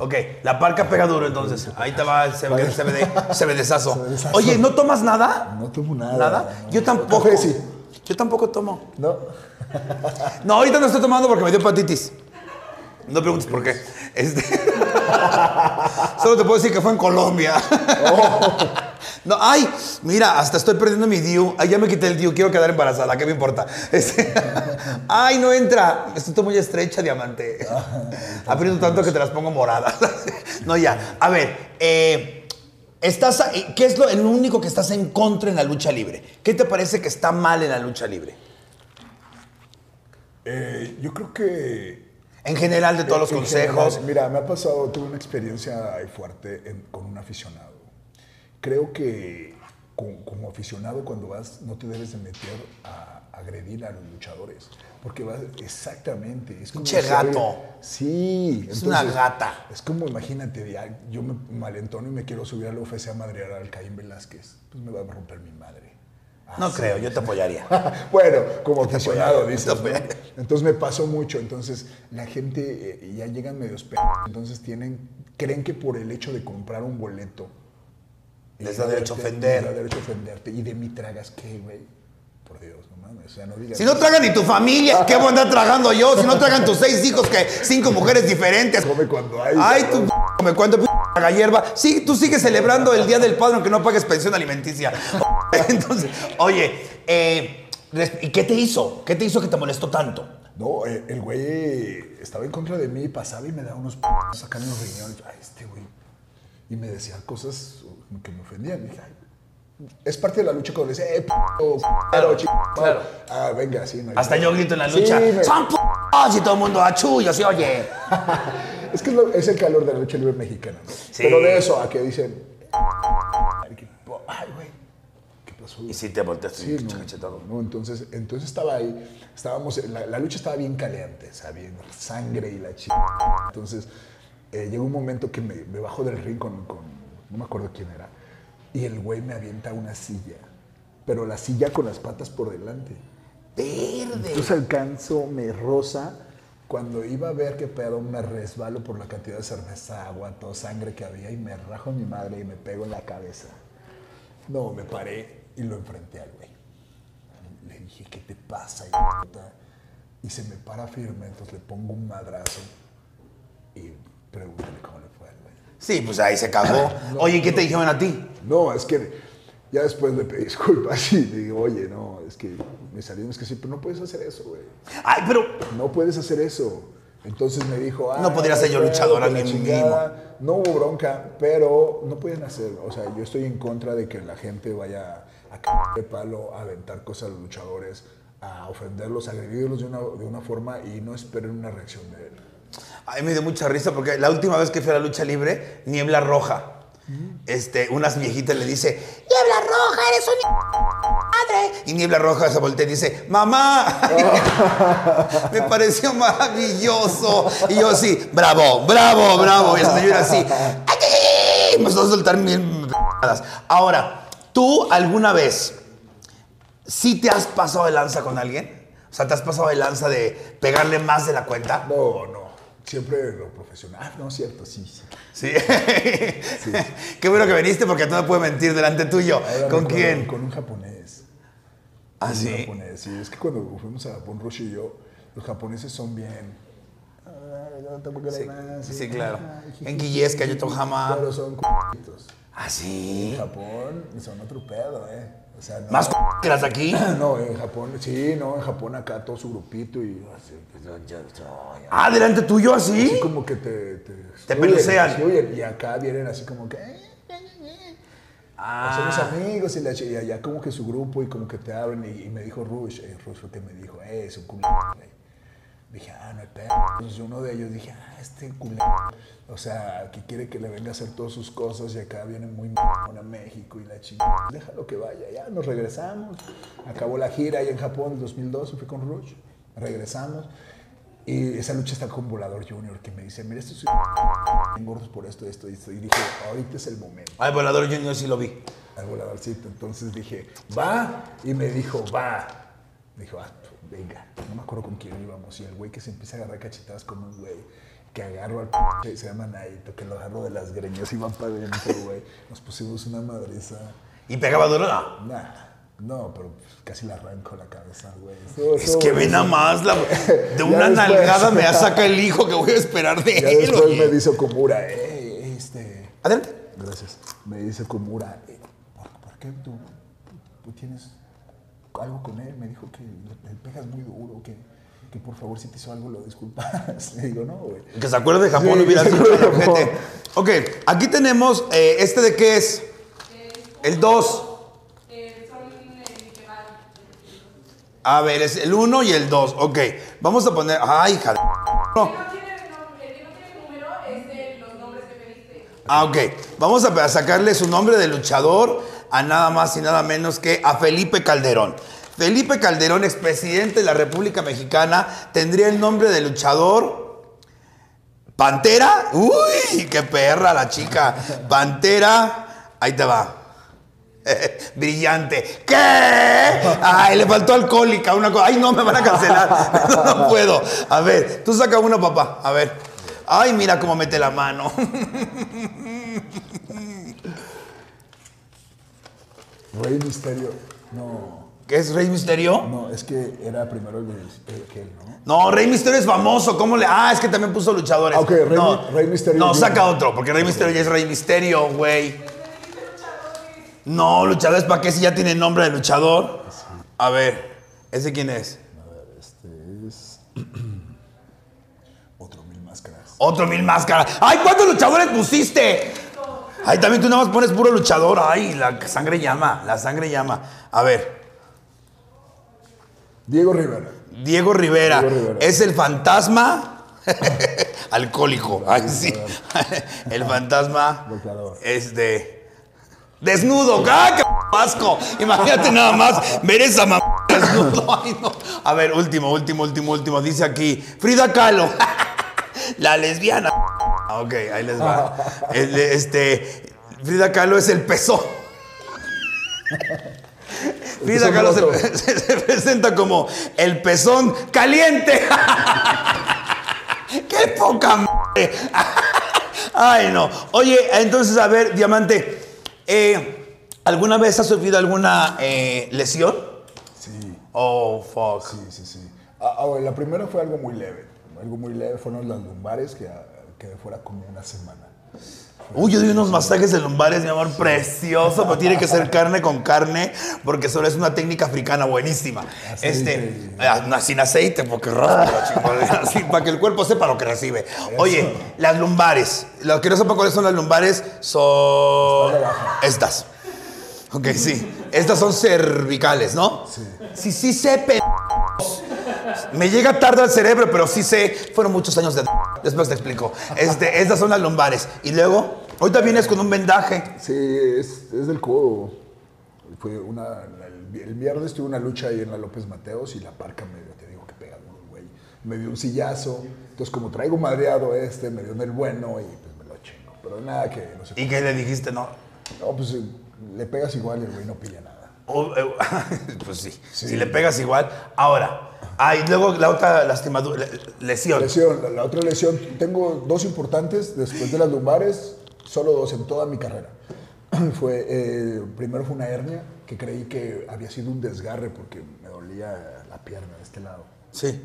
S3: Ok, la parca pega duro entonces. Ahí te va el CBD, CBD. Oye, ¿no tomas nada?
S4: No tomo nada.
S3: ¿Nada? Yo tampoco.
S4: Sí.
S3: Yo tampoco tomo.
S4: No.
S3: No, ahorita no estoy tomando porque me dio hepatitis. No preguntes por qué. Este- Solo te puedo decir que fue en Colombia. No, ay, mira, hasta estoy perdiendo mi DIU. Ay, ya me quité el DIU, quiero quedar embarazada, ¿qué me importa? Este- Ay, no entra. Estoy muy estrecha, diamante. Aprieto tanto que te las pongo moradas. No, ya. A ver, eh, estás a- ¿qué es lo, el único que estás en contra en la lucha libre? ¿Qué te parece que está mal en la lucha libre?
S4: Eh, yo creo que
S3: En general, de todos los consejos.
S4: general, mira, me ha pasado, tuve una experiencia fuerte en- con un aficionado. Creo que como aficionado cuando vas no te debes de meter a agredir a los luchadores. Porque vas exactamente. Es como
S3: gato.
S4: Sí.
S3: Es una gata.
S4: Es como, imagínate, ya, yo me malentono y me quiero subir al UFC a madrear al Caín Velázquez. Pues me va a romper mi madre.
S3: No
S4: Así.
S3: creo, yo te apoyaría.
S4: bueno, como aficionado, dices. ¿no? Entonces me pasó mucho. Entonces la gente eh, ya llegan medios p. Entonces tienen, creen que por el hecho de comprar un boleto.
S3: Les da derecho a ofender.
S4: Les da derecho a ofenderte. Y de mí tragas qué, güey. Por Dios, no mames. O sea, no digas.
S3: Si no tragan ni tu familia, ¿qué voy a andar tragando yo? Si no tragan tus seis hijos, que cinco mujeres diferentes.
S4: Come cuando hay.
S3: Ay, tú
S4: cabrón.
S3: me cuento la hierba. Sí, tú sigues celebrando el Día del Padre aunque no pagues pensión alimenticia. Entonces, oye, eh, ¿y qué te hizo? ¿Qué te hizo que te molestó tanto?
S4: No, eh, el güey estaba en contra de mí, pasaba y me daba unos p sacando los riñones. Ay, este güey. Y me decía cosas que me ofendían. Dije, ay, es parte de la lucha cuando le decía, eh, p, claro,
S3: claro.
S4: Ah, venga, sí. no
S3: Hasta yo grito en la
S4: Sí,
S3: lucha.
S4: me-
S3: ¡Son p***! Y todo el mundo achullo, sí, oye.
S4: Es que es, lo- es el calor de la lucha libre mexicana. ¿no?
S3: Sí.
S4: Pero de eso a que dicen, ay, güey, ¿qué pasó?
S3: Y si te volteaste
S4: Sí, no,
S3: cachetado.
S4: no, entonces, entonces estaba ahí, estábamos, la, la lucha estaba bien caliente, o sea, bien sangre y la chica. Entonces, eh, llegó un momento que me, me bajo del ring con, con- no me acuerdo quién era, y el güey me avienta una silla, pero la silla con las patas por delante.
S3: Verde.
S4: Entonces alcanzo, me rosa. Cuando iba a ver qué pedo, me resbalo por la cantidad de cerveza, agua, toda sangre que había y me rajo a mi madre y me pego en la cabeza. No, me paré y lo enfrenté al güey. Le dije, ¿qué te pasa? Y se me para firme, entonces le pongo un madrazo y pregúntale cómo le fue al güey.
S3: Sí, pues ahí se cagó. Oye, ¿y qué te dijeron a ti?
S4: No, es que ya después le pedí disculpas y le digo, oye, no, es que me salió, es que sí, pero no puedes hacer eso, güey.
S3: Ay, pero
S4: No puedes hacer eso. Entonces me dijo, ah,
S3: No podría ser yo luchadora ni
S4: chingada. No hubo bronca, pero no pueden hacer. O sea, yo estoy en contra de que la gente vaya a cagar de palo, a aventar cosas a los luchadores, a ofenderlos, a agredirlos de una, de una forma y no esperen una reacción de él.
S3: Ay, me dio mucha risa porque la última vez que fui a la lucha libre, Niebla Roja. Este, unas viejitas le dice, Niebla Roja, eres un madre. Y Niebla Roja se voltea y dice, mamá. me pareció maravilloso. Y yo así, bravo, bravo, bravo. Y la señora así, "Ay", empezó a soltar mil. Ahora, ¿tú alguna vez sí te has pasado de lanza con alguien? O sea, ¿te has pasado de lanza de pegarle más de la cuenta?
S4: No, no. Siempre lo profesional. Ah, no, cierto, sí, sí.
S3: Sí. Qué bueno que viniste porque no me puede mentir delante tuyo.
S4: Ahora
S3: ¿Con quién?
S4: Con un japonés.
S3: Ah,
S4: Con un
S3: sí.
S4: japonés, sí. Es que cuando fuimos a Japón, Rush y yo, los japoneses son bien.
S3: Sí, sí, claro. En Guillesca, Yotohama.
S4: Pero son c***itos.
S3: Ah,
S4: En
S3: sí.
S4: Japón son otro pedo, ¿eh? O sea, no,
S3: ¿Más c- que las de aquí?
S4: No, en Japón, sí, no, en Japón acá todo su grupito y así,
S3: Ah, delante tuyo,
S4: así
S3: así.
S4: como que te... Te,
S3: Te pelucean.
S4: Y acá vienen así como que... eh,
S3: Ah.
S4: Somos amigos y, la, y allá como que su grupo y como que te abren y, y me dijo Rush, eh, Rush fue que me dijo, eh, es un güey. Dije, ah, no hay pedo. Entonces uno de ellos dije, ah, este culero. O sea, que quiere que le venga a hacer todas sus cosas y acá viene muy m***on a México y la chingada. Déjalo que vaya, ya nos regresamos. Acabó la gira ahí en Japón en 2012, fui con Rush. Regresamos. Y esa lucha está con Volador Junior que me dice, mira, esto soy gordos por esto, esto y esto. Y dije, ahorita es el momento
S3: Ay, Volador Junior sí lo vi.
S4: al voladorcito. Entonces dije, va. Y me dijo, va. Dijo, ah, venga. No me acuerdo con quién íbamos. Y el güey que se empieza a agarrar cachetadas con un güey que agarro al p se llama Naito, que lo agarro de las greñas y van para adentro, güey. Nos pusimos una madriza.
S3: ¿Y pegaba duro? No.
S4: Nah, no, pero pues, casi le arranco la cabeza, güey.
S3: Es que ve nada más, la- de una
S4: después-
S3: nalgada me saca el hijo que voy a esperar de
S4: Ya
S3: él.
S4: después
S3: oye.
S4: me dice Komura, eh, este...
S3: Adelante.
S4: Gracias. Me dice Komura, eh, ¿por, por qué tú, tú tienes algo con él? Me dijo que le, pegas muy duro, que, que por favor si te hizo algo lo disculpas. Le digo, no, güey.
S3: Que se acuerde de Japón,
S4: Sí,
S3: no hubiera la
S4: Japón.
S3: gente. Ok, aquí tenemos, eh, ¿este de qué es? El 2. A ver, es el 1 y el 2. Ok, vamos a poner. Ay, hija de. No. Ah, ok. Vamos a a sacarle su nombre de luchador a nada más y nada menos que a Felipe Calderón. Felipe Calderón, expresidente de la República Mexicana, tendría el nombre de luchador Pantera. Uy, qué perra la chica. Pantera. Ahí te va. Brillante. ¿Qué? Ay, le faltó alcohólica. Una cosa. Ay, no, me van a cancelar. No, no puedo. A ver, tú saca una, papá. A ver. Ay, mira cómo mete la mano.
S4: Rey Misterio, no,
S3: ¿Qué es Rey Misterio?
S4: no, es que era primero el, el que él, ¿no?
S3: No, Rey Misterio es famoso. ¿Cómo le.? Ah, es que también puso luchadores.
S4: Ah, ok, Rey
S3: no,
S4: Rey Misterio
S3: No, saca otro, porque Rey Misterio ya es Rey Misterio, güey. No, luchadores, ¿para qué si ya tiene nombre de luchador? A ver, ¿ese quién es?
S4: A ver, este es... Otro Mil Máscaras.
S3: Otro mil máscaras. ¡Ay, cuántos luchadores pusiste! Ay, también tú nada más pones puro luchador. Ay, la sangre llama, la sangre llama. A ver,
S4: Diego Rivera.
S3: Diego Rivera,
S4: Diego Rivera.
S3: es el fantasma alcohólico. Ay, sí. el fantasma
S4: Boxeador.
S3: es de desnudo. ¡Ah, qué asco! Imagínate nada más ver esa mamá desnudo. Ay, no. A ver, último, último, último, último. Dice aquí, Frida Kahlo, la lesbiana. Ok, ahí les va. Este, Frida Kahlo es el pezón. Frida Kahlo se, se- se presenta como el pezón caliente. ¡Qué poca madre! Ay, no. Oye, entonces, a ver, Diamante, eh, ¿alguna vez has sufrido alguna eh, lesión?
S4: Sí,
S3: Oh, fuck.
S4: sí, sí, sí. Ah, ah, la primera fue algo muy leve. Algo muy leve fueron las lumbares que ah, quedé fuera como una semana.
S3: Uy, yo di unos masajes de lumbares, mi amor, precioso, pero tiene que ser carne con carne, porque solo es una técnica africana buenísima.
S4: Aceite.
S3: Este, ah, sin aceite, porque raspa, para que el cuerpo sepa lo que recibe. Oye, las lumbares, lo que no sepa cuáles son las lumbares son estas. Ok, sí. Estas son cervicales, ¿no?
S4: Sí.
S3: Sí, sí sé. Me llega tarde al cerebro, pero sí sé. Fueron muchos años de... Después te explico. Este, estas son las lumbares. Y luego, ahorita vienes con un vendaje.
S4: Sí, es, es del codo. Fue una, el, el viernes tuve una lucha ahí en la López Mateos y la parca me dio, te digo que pega duro, güey. Me dio un sillazo. Entonces, como traigo madreado este, me dio en el bueno y pues me lo chingo. Pero nada que no sé.
S3: ¿Y qué le dijiste? No.
S4: No, pues le pegas igual y el güey no pilla nada.
S3: Eh, pues sí, Si le pegas igual. Ahora, ah, y luego la otra lastimadura, le- lesión.
S4: Lesión, la, la otra lesión, tengo dos importantes después de las lumbares, solo dos en toda mi carrera. Fue, eh, primero fue una hernia que creí que había sido un desgarre porque me dolía la pierna de este lado.
S3: Sí,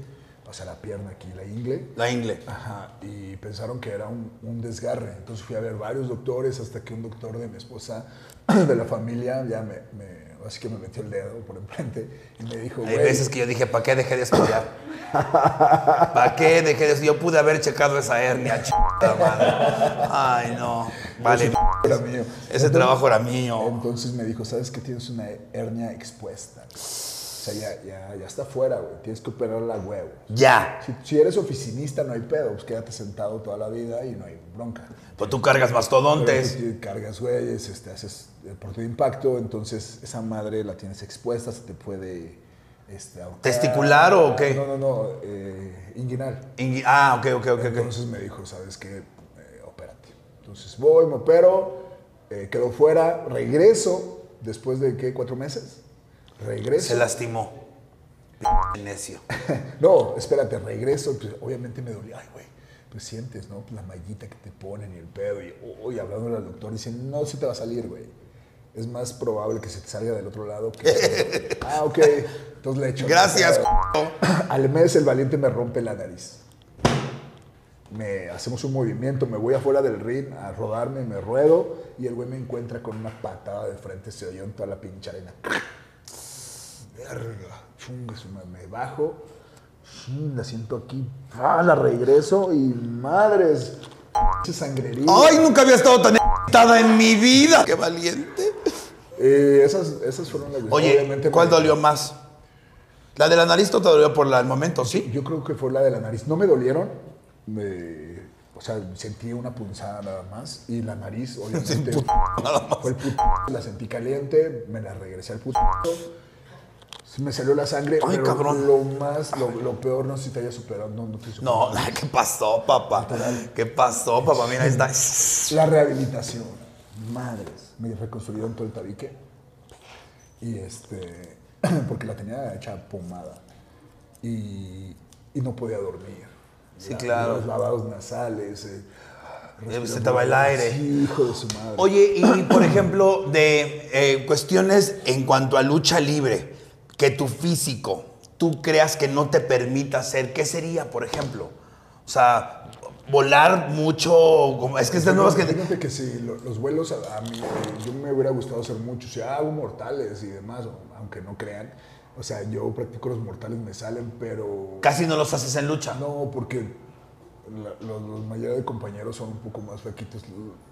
S4: O sea, la pierna aquí, la ingle.
S3: la ingle.
S4: Ajá, y pensaron que era un, un desgarre. Entonces fui a ver varios doctores hasta que un doctor de mi esposa, de la familia, ya me, me así que me metió el dedo por enfrente y me dijo,
S3: Hay veces que yo dije, ¿para qué dejé de estudiar? ¿Para qué dejé de estudiar? Yo pude haber checado esa hernia, chingada madre. Ay, no. Vale,
S4: era mío.
S3: ese trabajo era mío.
S4: Entonces me dijo, ¿sabes que tienes una hernia expuesta? Sea, ya, ya, ya está fuera, güey. Tienes que operarla a huevo.
S3: Ya.
S4: Si, si eres oficinista, no hay pedo. Pues quédate sentado toda la vida y no hay bronca.
S3: Pues tú cargas mastodontes.
S4: Pero, cargas güeyes, este, haces deporte de impacto, entonces esa madre la tienes expuesta, se te puede... Este.
S3: ¿Testicular o qué?
S4: No, no, no, eh, inguinal.
S3: Ingui- Ah, ok, ok, ok. ok.
S4: Entonces me dijo, ¿sabes qué? Eh, opérate. Entonces voy, me opero, eh, quedo fuera, regreso después de, ¿qué? ¿Cuatro meses? Regreso.
S3: Se lastimó. Necio.
S4: No, espérate, regreso. Pues, obviamente me dolía. Ay, güey, pues sientes, ¿no? Pues, la mallita que te ponen y el pedo. Y, uy, hablando al doctor, dicen, no, sí te va a salir, güey. Es más probable que se te salga del otro lado que... ah, ok. Entonces le echo.
S3: Gracias,
S4: Al mes el valiente me rompe la nariz. Me hacemos un movimiento, me voy afuera del ring a rodarme, me ruedo y el güey me encuentra con una patada de frente, se oyó en toda la pinche arena. Verga, chunga, me bajo, la siento aquí, ah, la regreso y madres, sangrería.
S3: Ay, nunca había estado tan excitada en mi vida. Qué valiente.
S4: Eh, esas, esas fueron las
S3: Oye, ¿cuál
S4: me-
S3: dolió más? ¿La de la nariz o te dolió por la- el momento, sí?
S4: Yo creo que fue la de la nariz. No me dolieron. Me, o sea, sentí una punzada nada más. Y la nariz, obviamente. Fue el puto. La sentí caliente. Me la regresé al puto. Me salió la sangre.
S3: Ay,
S4: pero
S3: cabrón.
S4: Lo más, lo, lo peor, no sé si te haya superado. No, no te
S3: No. ¿qué pasó, papá? ¿Qué pasó, papá? Mira, ahí está.
S4: La rehabilitación. Madres. Me reconstruyeron todo el tabique. Y este. Porque la tenía hecha pomada. Y, y no podía dormir.
S3: Sí,
S4: La-
S3: claro.
S4: Los lavados nasales. eh,
S3: Se te va el aire.
S4: Sí, hijo de su madre.
S3: Oye, y por ejemplo, de eh, cuestiones en cuanto a lucha libre, que tu físico, tú creas que no te permita hacer, ¿qué sería, por ejemplo? O sea, volar mucho, como- es que estas nuevas que...
S4: Fíjate que sí, lo- los vuelos a, a mí, yo me hubiera gustado hacer muchos. O sea, hago mortales y demás, aunque no crean. O sea, yo practico los mortales, me salen, pero.
S3: Casi no los haces en lucha.
S4: No, porque la- los, los mayoría de compañeros son un poco más flaquitos.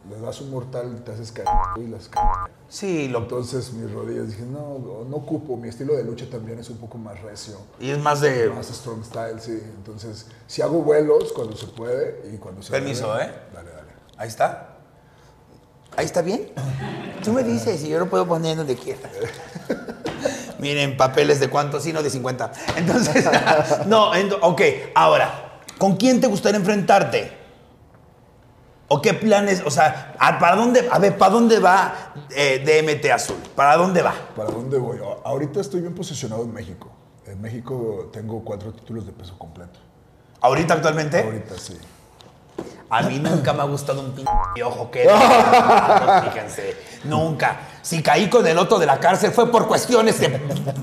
S4: Les das un mortal, te haces caer y las caes.
S3: Sí, lo,
S4: Entonces mis rodillas dije, no, no ocupo. Mi estilo de lucha también es un poco más recio.
S3: y es más de...
S4: Más strong style, sí. Entonces, si hago vuelos cuando se puede y cuando se
S3: Permiso,
S4: debe,
S3: ¿eh?
S4: Dale, dale.
S3: Ahí está. Ahí está bien. Tú me dices y yo lo puedo poner donde quiera. Miren, papeles de cuánto, sí, no de 50. Entonces, no, ento- ok, ahora, ¿con quién te gustaría enfrentarte? ¿O qué planes? O sea, ¿a- ¿para dónde, a ver, ¿para dónde va eh, DMT Azul? ¿Para dónde va?
S4: ¿Para dónde voy? Ahorita estoy bien posicionado en México. En México tengo cuatro títulos de peso completo.
S3: ¿Ahorita actualmente?
S4: Ahorita sí.
S3: A mí nunca me ha gustado un pinche ojo que fíjense, nunca. Si caí con el otro de la cárcel fue por cuestiones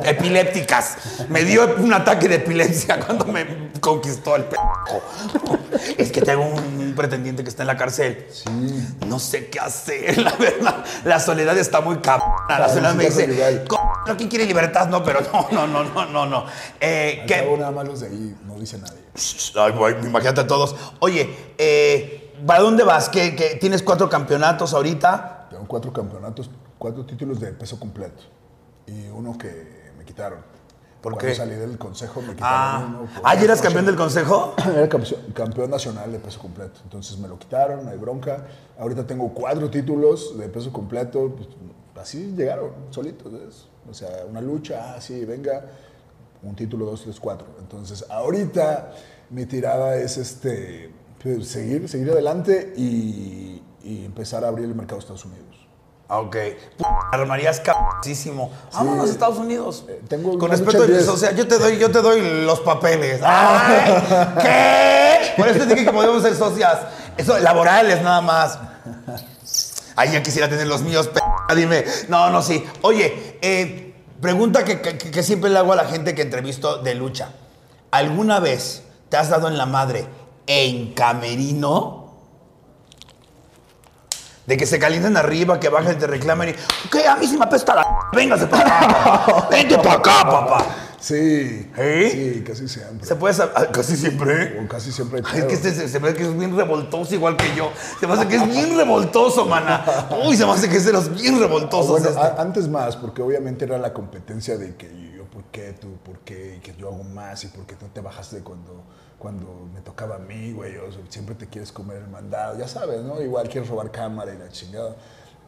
S3: epilépticas. Me dio un ataque de epilepsia cuando me conquistó el pendejo. Es que tengo un pretendiente que está en la cárcel. No sé qué hacer, la verdad. La soledad está muy cabrona. La soledad me dice. "Co- ¿quién quiere libertad? No, pero no, no, no, no, no, no. Eh,
S4: Al
S3: ¿qué-
S4: cabo nada más los de ahí, no dice nadie.
S3: Ay, imagínate a todos. Oye, eh, ¿para dónde vas? ¿Qué, qué- tienes cuatro campeonatos ahorita?
S4: Tengo cuatro campeonatos, cuatro títulos de peso completo. Y uno que me quitaron.
S3: ¿Por
S4: Cuando
S3: qué?
S4: salí del consejo me quitaron
S3: Ah,
S4: uno.
S3: ¿Ah, ¿ya eras campeón del consejo?
S4: Era campeón, campeón nacional de peso completo. Entonces me lo quitaron, no hay bronca. Ahorita tengo cuatro títulos de peso completo. pues, así llegaron, solitos. ¿ves? O sea, una lucha, ah, sí, venga. Un título, dos, tres, cuatro. Entonces, ahorita mi tirada es este, pues, seguir, seguir adelante y, y empezar a abrir el mercado de Estados Unidos.
S3: Ah, Ok. P- Armarías cabrísimo. Vámonos a Estados Unidos.
S4: Eh, tengo
S3: Con respeto, o sea, yo te doy, yo te doy los papeles. Ay, ¿Qué? Por eso te dije que podíamos ser socias. Eso, laborales nada más. Ay, ya quisiera tener los míos, p dime. No, no, sí. Oye, eh, pregunta que, que- que siempre le hago a la gente que entrevisto de lucha. ¿Alguna vez te has dado en la madre en camerino? De que se calienten arriba, que bajen y te reclamen y. ¿Qué? A mí sí me apesta la. Véngase para acá. Vente para acá, papá.
S4: Sí,
S3: ¿Eh?
S4: sí, casi siempre.
S3: Se puede sab- ah, casi siempre.
S4: O casi siempre
S3: Ay, es que este se, se ve que es bien revoltoso igual que yo. Se me hace que es bien revoltoso, mana. Uy, se me hace que es de los bien revoltosos.
S4: Bueno,
S3: este.
S4: a- antes más, porque obviamente era la competencia de que yo ¿por qué tú? ¿Por qué? Y que yo hago más y por qué no te bajaste cuando, cuando me tocaba a mí, güey. O sea, siempre te quieres comer el mandado, ya sabes, ¿no? Igual quieres robar cámara y la chingada,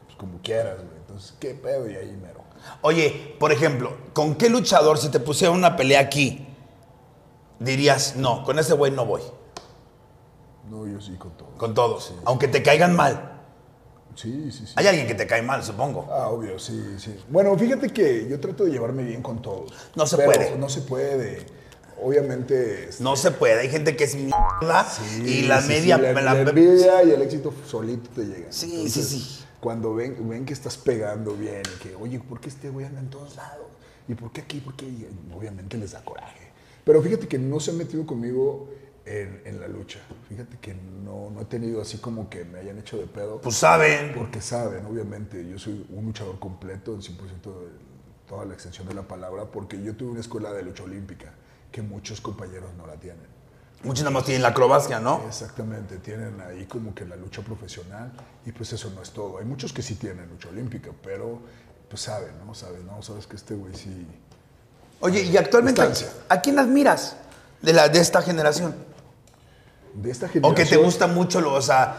S4: pues como quieras, güey. Entonces, ¿qué pedo? Y ahí mero.
S3: Oye, por ejemplo, ¿con qué luchador si te pusiera una pelea aquí dirías, no, con ese güey no voy?
S4: No, yo sí con todo.
S3: Con todos,
S4: Sí,
S3: aunque te caigan mal.
S4: Sí, sí, sí.
S3: Hay alguien que te cae mal, supongo.
S4: Ah, obvio, sí, sí. Bueno, fíjate que yo trato de llevarme bien con todos.
S3: No se puede.
S4: No se puede. Obviamente. este,
S3: No se puede, hay gente que es mierda
S4: sí,
S3: y la
S4: sí,
S3: media...
S4: sí, la,
S3: la-
S4: la envidia y el éxito solito te llegan.
S3: Sí, sí, sí.
S4: Cuando ven, ven que estás pegando bien que, oye, ¿por qué este güey anda en todos lados? ¿Y por qué aquí? ¿Por qué? Y obviamente les da coraje. Pero fíjate que no se han metido conmigo en, en la lucha. Fíjate que no, no he tenido así como que me hayan hecho de pedo.
S3: Pues saben.
S4: Porque saben, obviamente, yo soy un luchador completo en 100% de toda la extensión de la palabra, porque yo tuve una escuela de lucha olímpica que muchos compañeros no la tienen.
S3: Muchos nada más tienen la acrobacia, ¿no?
S4: Exactamente, tienen ahí como que la lucha profesional y pues eso no es todo. Hay muchos que sí tienen lucha olímpica, pero pues saben, ¿no? Saben, ¿no? Sabes que este güey sí...
S3: Oye, y actualmente,
S4: Distancia.
S3: ¿a quién admiras de, la, de esta generación?
S4: De esta
S3: O
S4: generación...
S3: que te gusta mucho, lo, o sea,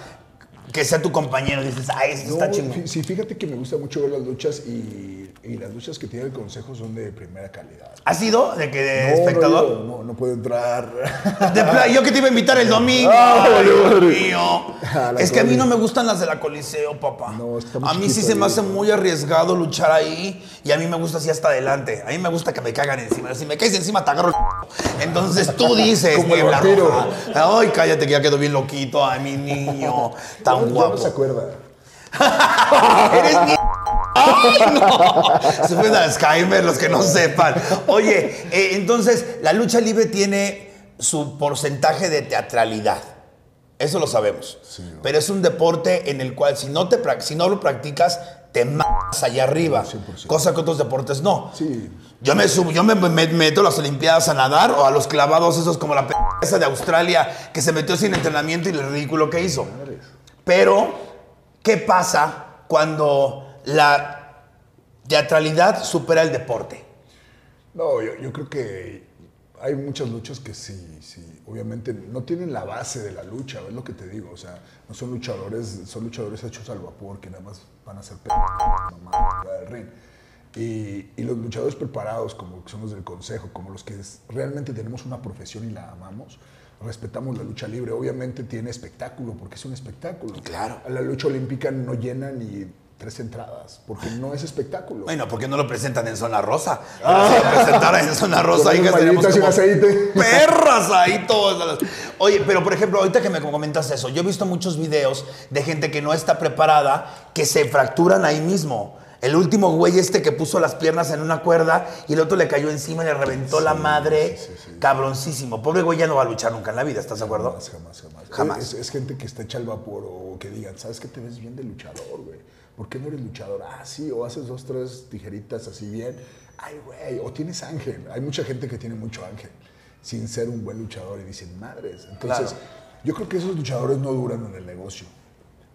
S3: que sea tu compañero, dices, ay, esto
S4: No,
S3: está chingón.
S4: sí, fíjate que me gusta mucho ver las luchas y, y las luchas que tiene el consejo son de primera calidad.
S3: ¿Has sido de que de
S4: No, no,
S3: espectador?
S4: yo no, no puedo entrar.
S3: De yo que te iba a invitar el domingo.
S4: Ah,
S3: Ay, Dios mío. Es que a mí no me gustan las de la Coliseo, papá.
S4: No, está muy
S3: a mí sí se me hace muy arriesgado luchar ahí y a mí me gusta así hasta adelante. A mí me gusta que me cagan encima. Si me caes encima, te agarro el Entonces tú dices,
S4: Como el
S3: roja. Ay, cállate que ya quedó bien loquito. Ay, mi niño. Tan
S4: Ya no
S3: guapo.
S4: se acuerda.
S3: Eres ni... ¡Ay, no! Se fue de Alzheimer, los que no sepan. Oye, eh, entonces, la lucha libre tiene su porcentaje de teatralidad. Eso lo sabemos.
S4: Sí, ¿no?
S3: Pero es un deporte en el cual, si no, te, si no lo practicas, te matas allá arriba.
S4: 100%.
S3: Cosa que otros deportes no.
S4: Sí.
S3: Yo me subo, yo me, me meto a las Olimpiadas a nadar o a los clavados esos como la p esa de Australia que se metió sin entrenamiento y el ridículo que hizo. Pero, ¿qué pasa cuando la teatralidad supera el deporte?
S4: No, yo, yo creo que hay muchas luchas que sí, sí, obviamente no tienen la base de la lucha, es lo que te digo, o sea, no son luchadores, son luchadores hechos al vapor que nada más van a mamá del ring. Y, y los luchadores preparados, como son los del consejo, como los que es- realmente tenemos una profesión y la amamos, respetamos la lucha libre. Obviamente tiene espectáculo, porque es un espectáculo.
S3: Claro.
S4: A la lucha olímpica no llena ni tres entradas, porque no es espectáculo.
S3: Bueno, ¿por qué no lo presentan en zona rosa? Pero si lo presentaran en zona rosa, ahí
S4: y un
S3: como
S4: aceite.
S3: perras ahí todas. Oye, pero por ejemplo, ahorita que me comentas eso, yo he visto muchos videos de gente que no está preparada, que se fracturan ahí mismo. El último güey este que puso las piernas en una cuerda y el otro le cayó encima y le reventó la madre.
S4: sí, sí.
S3: Cabroncísimo. Pobre güey ya no va a luchar nunca en la vida, ¿estás de acuerdo?
S4: Jamás, jamás, jamás.
S3: Jamás.
S4: Es, es gente que está hecha al vapor o que digan, ¿sabes qué te ves bien de luchador, güey? ¿Por qué no eres luchador? Ah, sí, o haces dos, tres tijeritas así bien. Ay, güey, o tienes ángel. Hay mucha gente que tiene mucho ángel sin ser un buen luchador y dicen, madres. Entonces,
S3: Claro.
S4: yo creo que esos luchadores no duran en el negocio.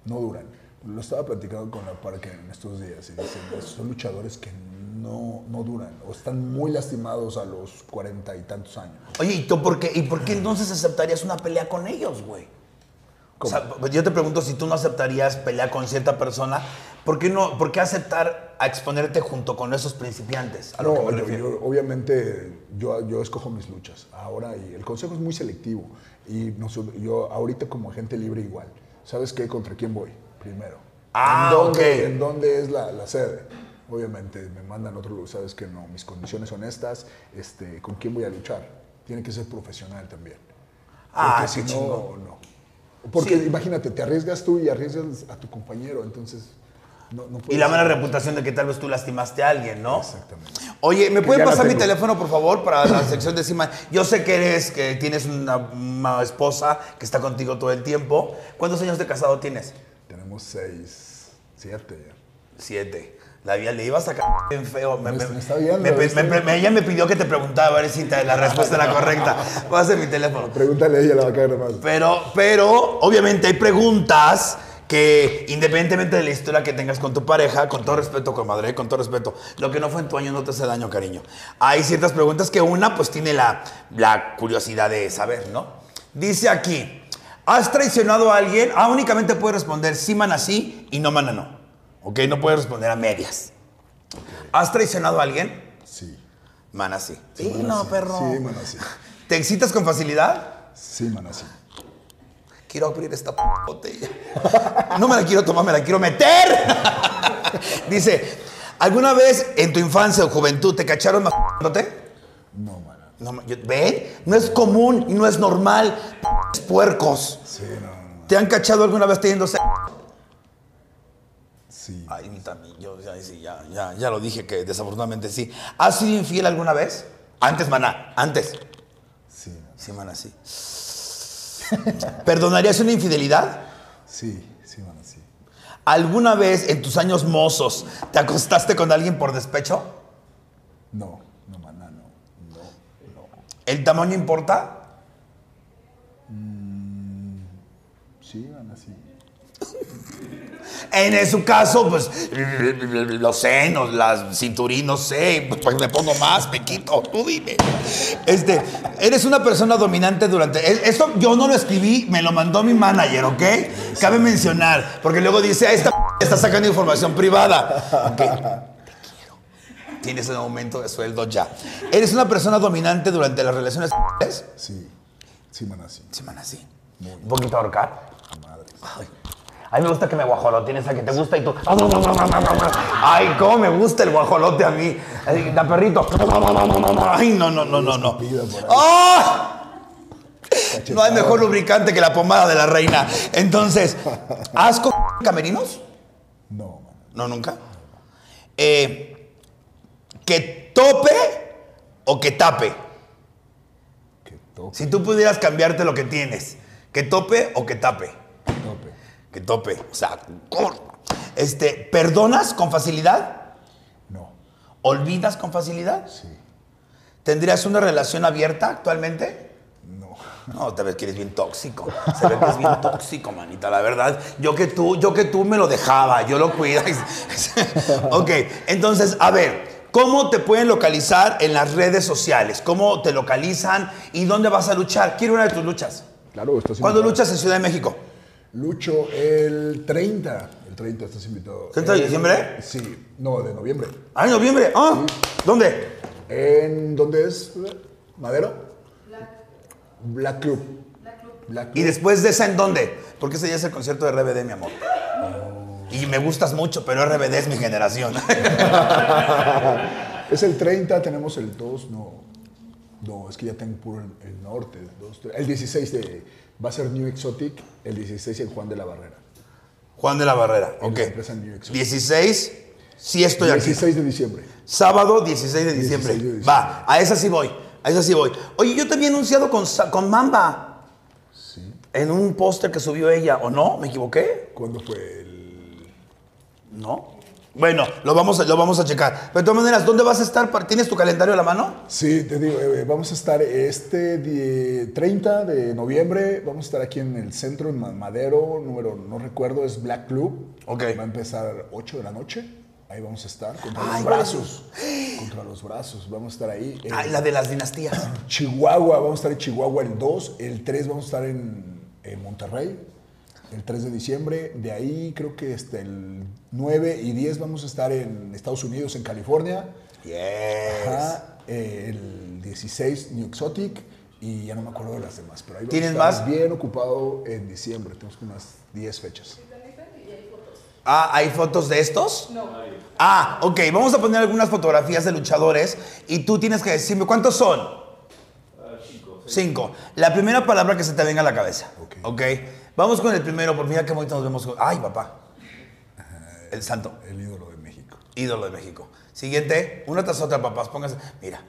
S4: No duran. Lo estaba platicando con la parque en estos días y dicen, son luchadores que no, no duran o están muy lastimados a los cuarenta y tantos años.
S3: Oye, ¿y tú por qué, y por qué entonces aceptarías una pelea con ellos, güey? O sea, pues yo te pregunto si tú no aceptarías pelear con cierta persona, ¿por qué, no, por qué aceptar a exponerte junto con esos principiantes? A lo que
S4: No,
S3: me
S4: yo-
S3: refiero.
S4: yo- obviamente yo, yo escojo mis luchas. Ahora, y el consejo es muy selectivo. Y yo ahorita como agente libre igual. ¿Sabes qué? ¿Contra quién voy? Primero.
S3: Ah,
S4: ¿En dónde. ¿En dónde es la, la sede? Obviamente me mandan otro lugar. ¿Sabes que no? Mis condiciones son estas. Este, ¿Con quién voy a luchar? Tiene que ser profesional también.
S3: Ah,
S4: Porque
S3: qué
S4: si no, no. Porque
S3: Sí.
S4: imagínate, te arriesgas tú y arriesgas a tu compañero. Entonces, no, no
S3: Y la mala reputación de que tal vez tú lastimaste a alguien, ¿no?
S4: Exactamente.
S3: Oye, ¿me pueden pasar mi teléfono, por favor, para la sección de cima? Yo sé que eres, que tienes una, una esposa que está contigo todo el tiempo. ¿Cuántos años de casado tienes?
S4: Tenemos seis, siete ya.
S3: Siete. La vida le iba a sacar bien feo. Me,
S4: Me-
S3: me-
S4: me está viendo,
S3: me-
S4: ¿viste?
S3: me- me- ella me pidió que te preguntara a ver si te- la respuesta era correcta. Pase mi teléfono.
S4: Pregúntale a ella, la va a caer más.
S3: Pero, pero, obviamente hay preguntas que independientemente de la historia que tengas con tu pareja, con todo respeto, comadre, con todo respeto, lo que no fue en tu año no te hace daño, cariño. Hay ciertas preguntas que una pues tiene la, la curiosidad de saber, ¿no? Dice aquí, ¿has traicionado a alguien? Ah, únicamente puedes responder sí, mana, sí y no, mana, no. Ok, no puedes responder a medias. ¿Has traicionado a alguien?
S4: Sí.
S3: Mana, sí. Sí,
S4: mana,
S3: no,
S4: sí.
S3: perro.
S4: Sí, mana, sí.
S3: ¿Te excitas con facilidad?
S4: Sí, mana, sí.
S3: Quiero abrir esta p- botella. No me la quiero tomar, me la quiero meter. Dice, ¿alguna vez en tu infancia o juventud te cacharon masturándote?
S4: No, mana.
S3: No, ¿Ven? No es común y no es normal. p- puercos.
S4: Sí, no, no, no.
S3: ¿Te han cachado alguna vez teniendo sexo?
S4: Sí.
S3: Ay, mi también, yo ya, ya, ya, ya lo dije que desafortunadamente sí. ¿Has sido infiel alguna vez? Antes, maná, antes.
S4: Sí.
S3: Sí, maná, sí. ¿Perdonarías una infidelidad?
S4: sí, sí, mana, sí.
S3: ¿Alguna vez en tus años mozos te acostaste con alguien por despecho?
S4: No, no, mana, no. No, no.
S3: ¿El tamaño importa?
S4: Sí, mana, sí.
S3: En su caso, pues los senos, las cinturín, no sé, pues me pongo más, me quito, tú dime. Este, eres una persona dominante durante. e- Esto yo no lo escribí, me lo mandó mi manager, ¿ok? Cabe mencionar, porque luego dice, "Ah, esta está sacando información privada. Ok, Te quiero. Tienes un aumento de sueldo ya. ¿Eres una persona dominante durante las relaciones?
S4: Sí. Sí, mana, sí.
S3: Semana sí. Un poquito ahorcar.
S4: Madre.
S3: Ay. A mí me gusta que me guajolotien esa que te gusta y tú. Ay, cómo me gusta el guajolote a mí. Da perrito. Ay, no, no, no, no, no. ¡Ah! No hay mejor lubricante que la pomada de la reina. Entonces, ¿has cogido camerinos?
S4: No.
S3: No, nunca. Eh, ¿Que tope o que tape?
S4: Que tope,
S3: Si tú pudieras cambiarte lo que tienes, ¿que tope o que tape?
S4: Tope.
S3: Que tope. O sea. Este, ¿perdonas con facilidad?
S4: No.
S3: ¿Olvidas con facilidad?
S4: Sí.
S3: ¿Tendrías una relación abierta actualmente?
S4: No.
S3: No, te ves que eres bien tóxico. Se ve que es bien tóxico, manita, la verdad. Yo que tú, yo que tú me lo dejaba, yo lo cuidaba. ok, entonces, a ver, ¿cómo te pueden localizar en las redes sociales? ¿Cómo te localizan y dónde vas a luchar? Quiero una de tus luchas.
S4: Claro, estás
S3: ¿Cuándo
S4: invitado.
S3: luchas en Ciudad de México?
S4: Lucho el 30. El 30 estás invitado.
S3: ¿30 de
S4: Eh,
S3: diciembre?
S4: Sí. No, de noviembre.
S3: Ah, en noviembre. Ah, ¿dónde?
S4: ¿En dónde es? ¿Madero? Black Club. Black Club.
S3: ¿Y después de esa en dónde? Porque ese ya es el concierto de RBD, mi amor. Y me gustas mucho, pero RBD es mi generación.
S4: Es el 30, tenemos el 2, no. No, es que ya tengo puro el, el norte. dos, tres. el 16 de, va a ser New Exotic, el 16 en Juan de la Barrera.
S3: Juan de la Barrera, ok.
S4: New Exotic.
S3: 16, sí estoy aquí.
S4: 16 de diciembre.
S3: Sábado 16 de diciembre.
S4: 16 de diciembre.
S3: Va, a esa sí voy. A esa sí voy. Oye, yo te había anunciado con, con Mamba.
S4: Sí.
S3: En un póster que subió ella, ¿o no? ¿Me equivoqué?
S4: ¿Cuándo fue el...?
S3: ¿No? Bueno, lo vamos a, lo vamos a checar. Pero de todas maneras, ¿dónde vas a estar? ¿Tienes tu calendario a la mano?
S4: Sí, te digo, eh, vamos a estar este die- 30 de noviembre, vamos a estar aquí en el centro, en Ma- Madero, número, no recuerdo, es Black Club.
S3: Ok.
S4: Va a empezar 8 de la noche, ahí vamos a estar, contra
S3: Ay,
S4: los brazos. Contra los brazos, vamos a estar ahí. Eh,
S3: Ay, la de las dinastías.
S4: Chihuahua, vamos a estar en Chihuahua el 2, el 3 vamos a estar en, en Monterrey, el 3 de diciembre, de ahí creo que hasta el 9 y 10 vamos a estar en Estados Unidos, en California.
S3: Yes.
S4: Ajá, eh, el 16 New Exotic y ya no me acuerdo de las demás, pero ahí vamos
S3: ¿Tienes más?
S4: bien ocupado en diciembre, tenemos unas 10 fechas.
S3: Ah, ¿hay fotos de estos? No. Ah, ok, vamos a poner algunas fotografías de luchadores y tú tienes que decirme cuántos son. cinco. Cinco. La primera palabra que se te venga a la cabeza.
S4: Ok.
S3: Ok. Vamos con el primero, por mira qué bonito nos vemos. con- Ay, papá. El santo.
S4: El ídolo de México.
S3: Ídolo de México. Siguiente, una tras otra, papás. Pónganse. Mira.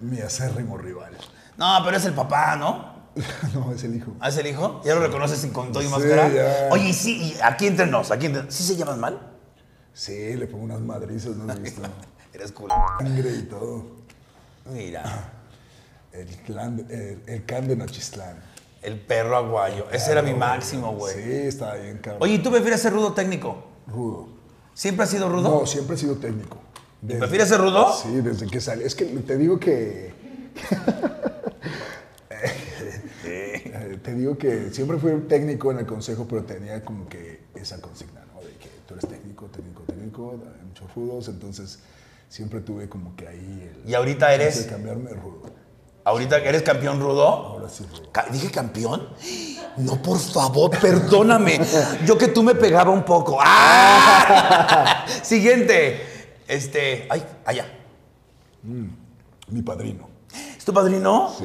S4: Mi acérrimo rival.
S3: No, pero es el papá, ¿no?
S4: no, es el hijo.
S3: ¿Ah, es el hijo? ¿Ya lo reconoces sin con todo y
S4: Sí,
S3: máscara?
S4: ya.
S3: Oye, y sí, y aquí entre nos, aquí entre ¿Sí se llaman mal?
S4: Sí, le pongo unas madrizas, ¿no has visto?
S3: Eres cool.
S4: Sangre y todo.
S3: Mira.
S4: El clan, de- el, el can de Nochistlán.
S3: El perro aguayo. Ese era mi máximo, güey.
S4: Sí, estaba bien, cabrón.
S3: Oye, ¿y tú prefieres ser rudo técnico?
S4: Rudo.
S3: ¿Siempre has sido rudo?
S4: No, siempre he sido técnico. Desde-
S3: ¿Prefieres ser rudo?
S4: Sí, desde que salí. Es que te digo que. Te digo que siempre fui técnico en el consejo, pero tenía como que esa consigna, ¿no? De que tú eres técnico, técnico, técnico, hay muchos rudos, entonces siempre tuve como que ahí el.
S3: ¿Y ahorita eres?
S4: de cambiarme rudo.
S3: ¿Ahorita que eres campeón rudo?
S4: Ahora sí,
S3: ¿Dije campeón? No, por favor, perdóname. Yo que tú me pegaba un poco. ¡Ah! Siguiente. Este. Ay, allá.
S4: Mi padrino.
S3: ¿Es tu padrino?
S4: Sí.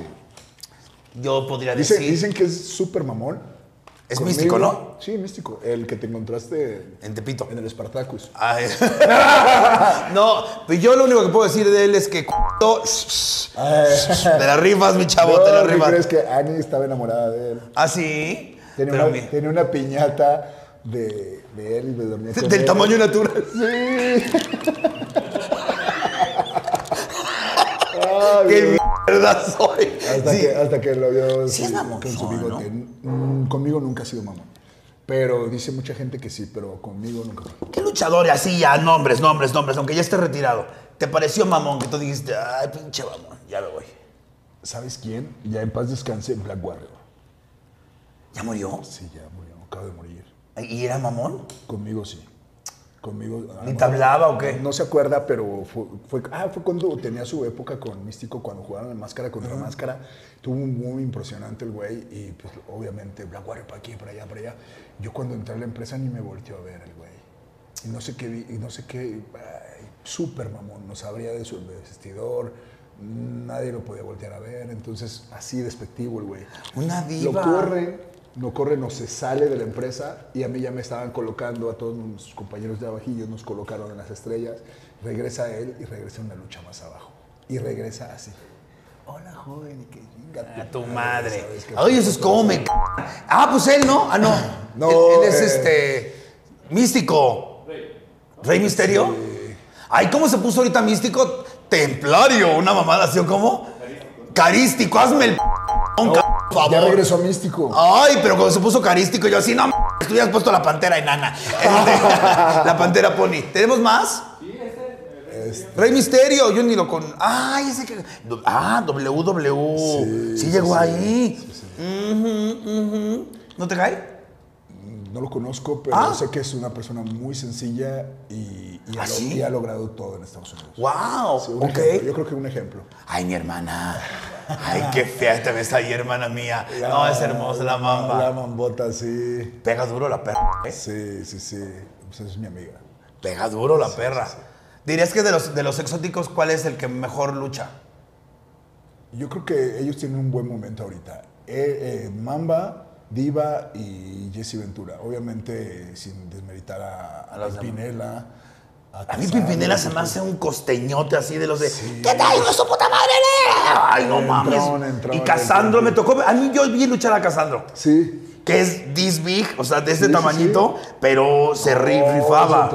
S3: Yo podría
S4: Dicen,
S3: decir.
S4: dicen que es súper mamón.
S3: Es místico, ¿no?
S4: Sí, místico. El que te encontraste
S3: En Tepito.
S4: en el Spartacus.
S3: Ay. no, pues yo lo único que puedo decir de él es que. Te la rifas, mi chavo, te la
S4: No, ¿qué
S3: rifas.
S4: crees que Annie estaba enamorada de él?
S3: ¿Ah, sí?
S4: Tenía,
S3: Pero
S4: una,
S3: mi-
S4: tenía una piñata de, de él y me dormía con
S3: Del
S4: él.
S3: tamaño natural.
S4: Sí.
S3: ¡Qué mierda soy!
S4: Hasta,
S3: Sí.
S4: que, hasta que lo vio
S3: Sí ¿no?
S4: bigote. Mm, conmigo nunca ha sido mamón. Pero dice mucha gente que sí, pero conmigo nunca.
S3: ¿Qué luchador así ya? Nombres, nombres, nombres, aunque ya esté retirado. ¿Te pareció mamón que tú dijiste, ay, pinche mamón, ya me voy?
S4: ¿Sabes quién? Ya en paz descanse Black Warrior.
S3: ¿Ya murió?
S4: Sí, ya murió, acaba de morir.
S3: ¿Y era mamón?
S4: Conmigo sí. Conmigo.
S3: ¿Ni te hablaba o qué?
S4: No se acuerda, pero fue, fue- ah, fue cuando tenía su época con Místico, cuando jugaron en máscara contra máscara. Tuvo un muy impresionante el güey y pues obviamente Black Warrior para aquí, para allá, para allá. Yo cuando entré a la empresa ni me volteó a ver el güey. Y no sé qué, y no sé qué, súper mamón, no sabría de su vestidor, nadie lo podía voltear a ver, entonces así despectivo el güey.
S3: Una
S4: Lo
S3: diva.
S4: corre, no corre, no se sale de la empresa y a mí ya me estaban colocando, a todos mis compañeros de abajillo nos colocaron en las estrellas. Regresa él y regresa una lucha más abajo. Y regresa así. Hola, joven, y que chinga
S3: A tu madre. Oye, eso es como me. c- Ah, pues él, ¿no? Ah, no.
S4: No,
S3: Él, él es
S4: eh.
S3: este. Místico. Rey. Misterio? Ay, ¿cómo se puso ahorita místico? Templario, una mamada así, ¿o cómo? Carístico, hazme el. por favor.
S4: Ya regresó a Místico.
S3: Ay, pero cuando se puso carístico, yo así, no, m- tú hubieras puesto la pantera enana. Este, la pantera pony. ¿Tenemos más? Rey Misterio, yo ni lo con. Ay, ese que. Ah, WW. Sí,
S4: Sí,
S3: llegó
S4: sí,
S3: ahí. Ujú. ¿No te cae?
S4: No lo conozco, pero
S3: Ah.
S4: sé que es una persona muy sencilla y, y
S3: ¿Ah,
S4: ha, lo-
S3: sí?
S4: y ha logrado todo en Estados Unidos.
S3: ¡Wow!
S4: Sí, un
S3: ok.
S4: ejemplo, yo creo que un ejemplo.
S3: Ay, mi hermana. Ay, qué fea te ves ahí, hermana mía. No, es hermosa la mamba.
S4: La mambota, sí.
S3: Pega duro la perra. ¿eh?
S4: Sí, sí, sí. Pues es mi amiga.
S3: Pega duro la perra. ¿Dirías que de los, de los exóticos, cuál es el que mejor lucha?
S4: Yo creo que ellos tienen un buen momento ahorita. Eh, eh, Mamba, Diva y Jesse Ventura. Obviamente sin desmeritar a, a
S3: demás.
S4: Pimpinela.
S3: A mí Pimpinela se me hace un costeñote así de los de. ¿Qué tal, hijo de su puta madre? Ay, no mames.
S4: entrón,
S3: y Casandro
S4: entrón.
S3: me tocó. A mí yo vi luchar a Casandro.
S4: Sí.
S3: Que es this big, o sea, de este
S4: Sí, sí,
S3: tamañito, pero se ri-
S4: Oh,
S3: rifaba.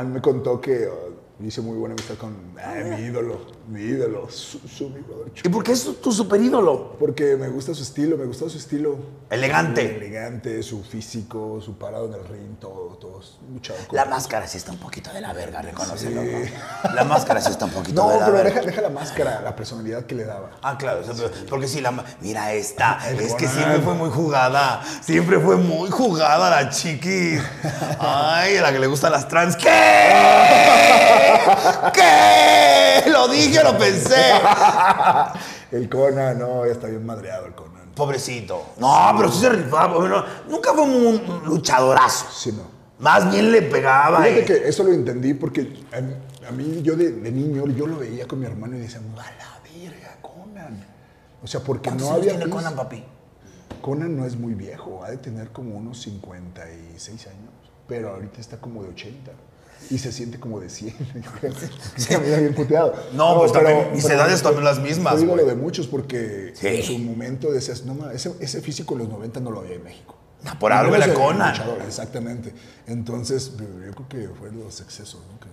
S4: A mí me contó que oh, hice muy buena amistad con ay, mi ídolo. Mi ídolo. Su, su mi brother.
S3: ¿Y por qué es tu super ídolo?
S4: Porque me gusta su estilo, me gusta su estilo.
S3: Elegante.
S4: Elegante, su físico, su parado en el ring, todo, todo. luchador.
S3: La máscara sí está un poquito de la verga, reconócelo. ¿no? La máscara sí está un poquito
S4: No,
S3: de la
S4: pero
S3: verga.
S4: deja, deja la máscara, la personalidad que le daba.
S3: Ah, claro, pero- porque si la... Mira esta,
S4: El
S3: es que siempre fue muy jugada, siempre fue muy jugada la chiquis. Ay, a la que le gustan las trans. ¿Qué? ¿Qué? Lo dije, lo pensé.
S4: El Conan, no, ya está bien madreado el Conan.
S3: Pobrecito. No, pero sí se rifaba. bueno, nunca fue un luchadorazo.
S4: Sí, no.
S3: Más bien le pegaba.
S4: Fíjate
S3: eh.
S4: que eso lo entendí porque a mí, a mí, yo de, de niño, yo lo veía con mi hermano y decía, a la verga, Conan. O sea, porque
S3: ¿Cuántos
S4: no había...
S3: tiene Conan, papi?
S4: Conan no es muy viejo, ha de tener como unos 56 años, pero ahorita está como de 80 y se siente como de 100. yo creo. Se mira bien puteado.
S3: No, pues también mis edades también las mismas,
S4: Fue ídolo
S3: güey.
S4: de muchos porque
S3: Sí.
S4: en su momento decías, no ma, ese, ese físico en los 90 no lo había en México.
S3: Ah, por algo era Conan.
S4: Exactamente. Entonces, yo creo que fue los excesos, ¿no? Que-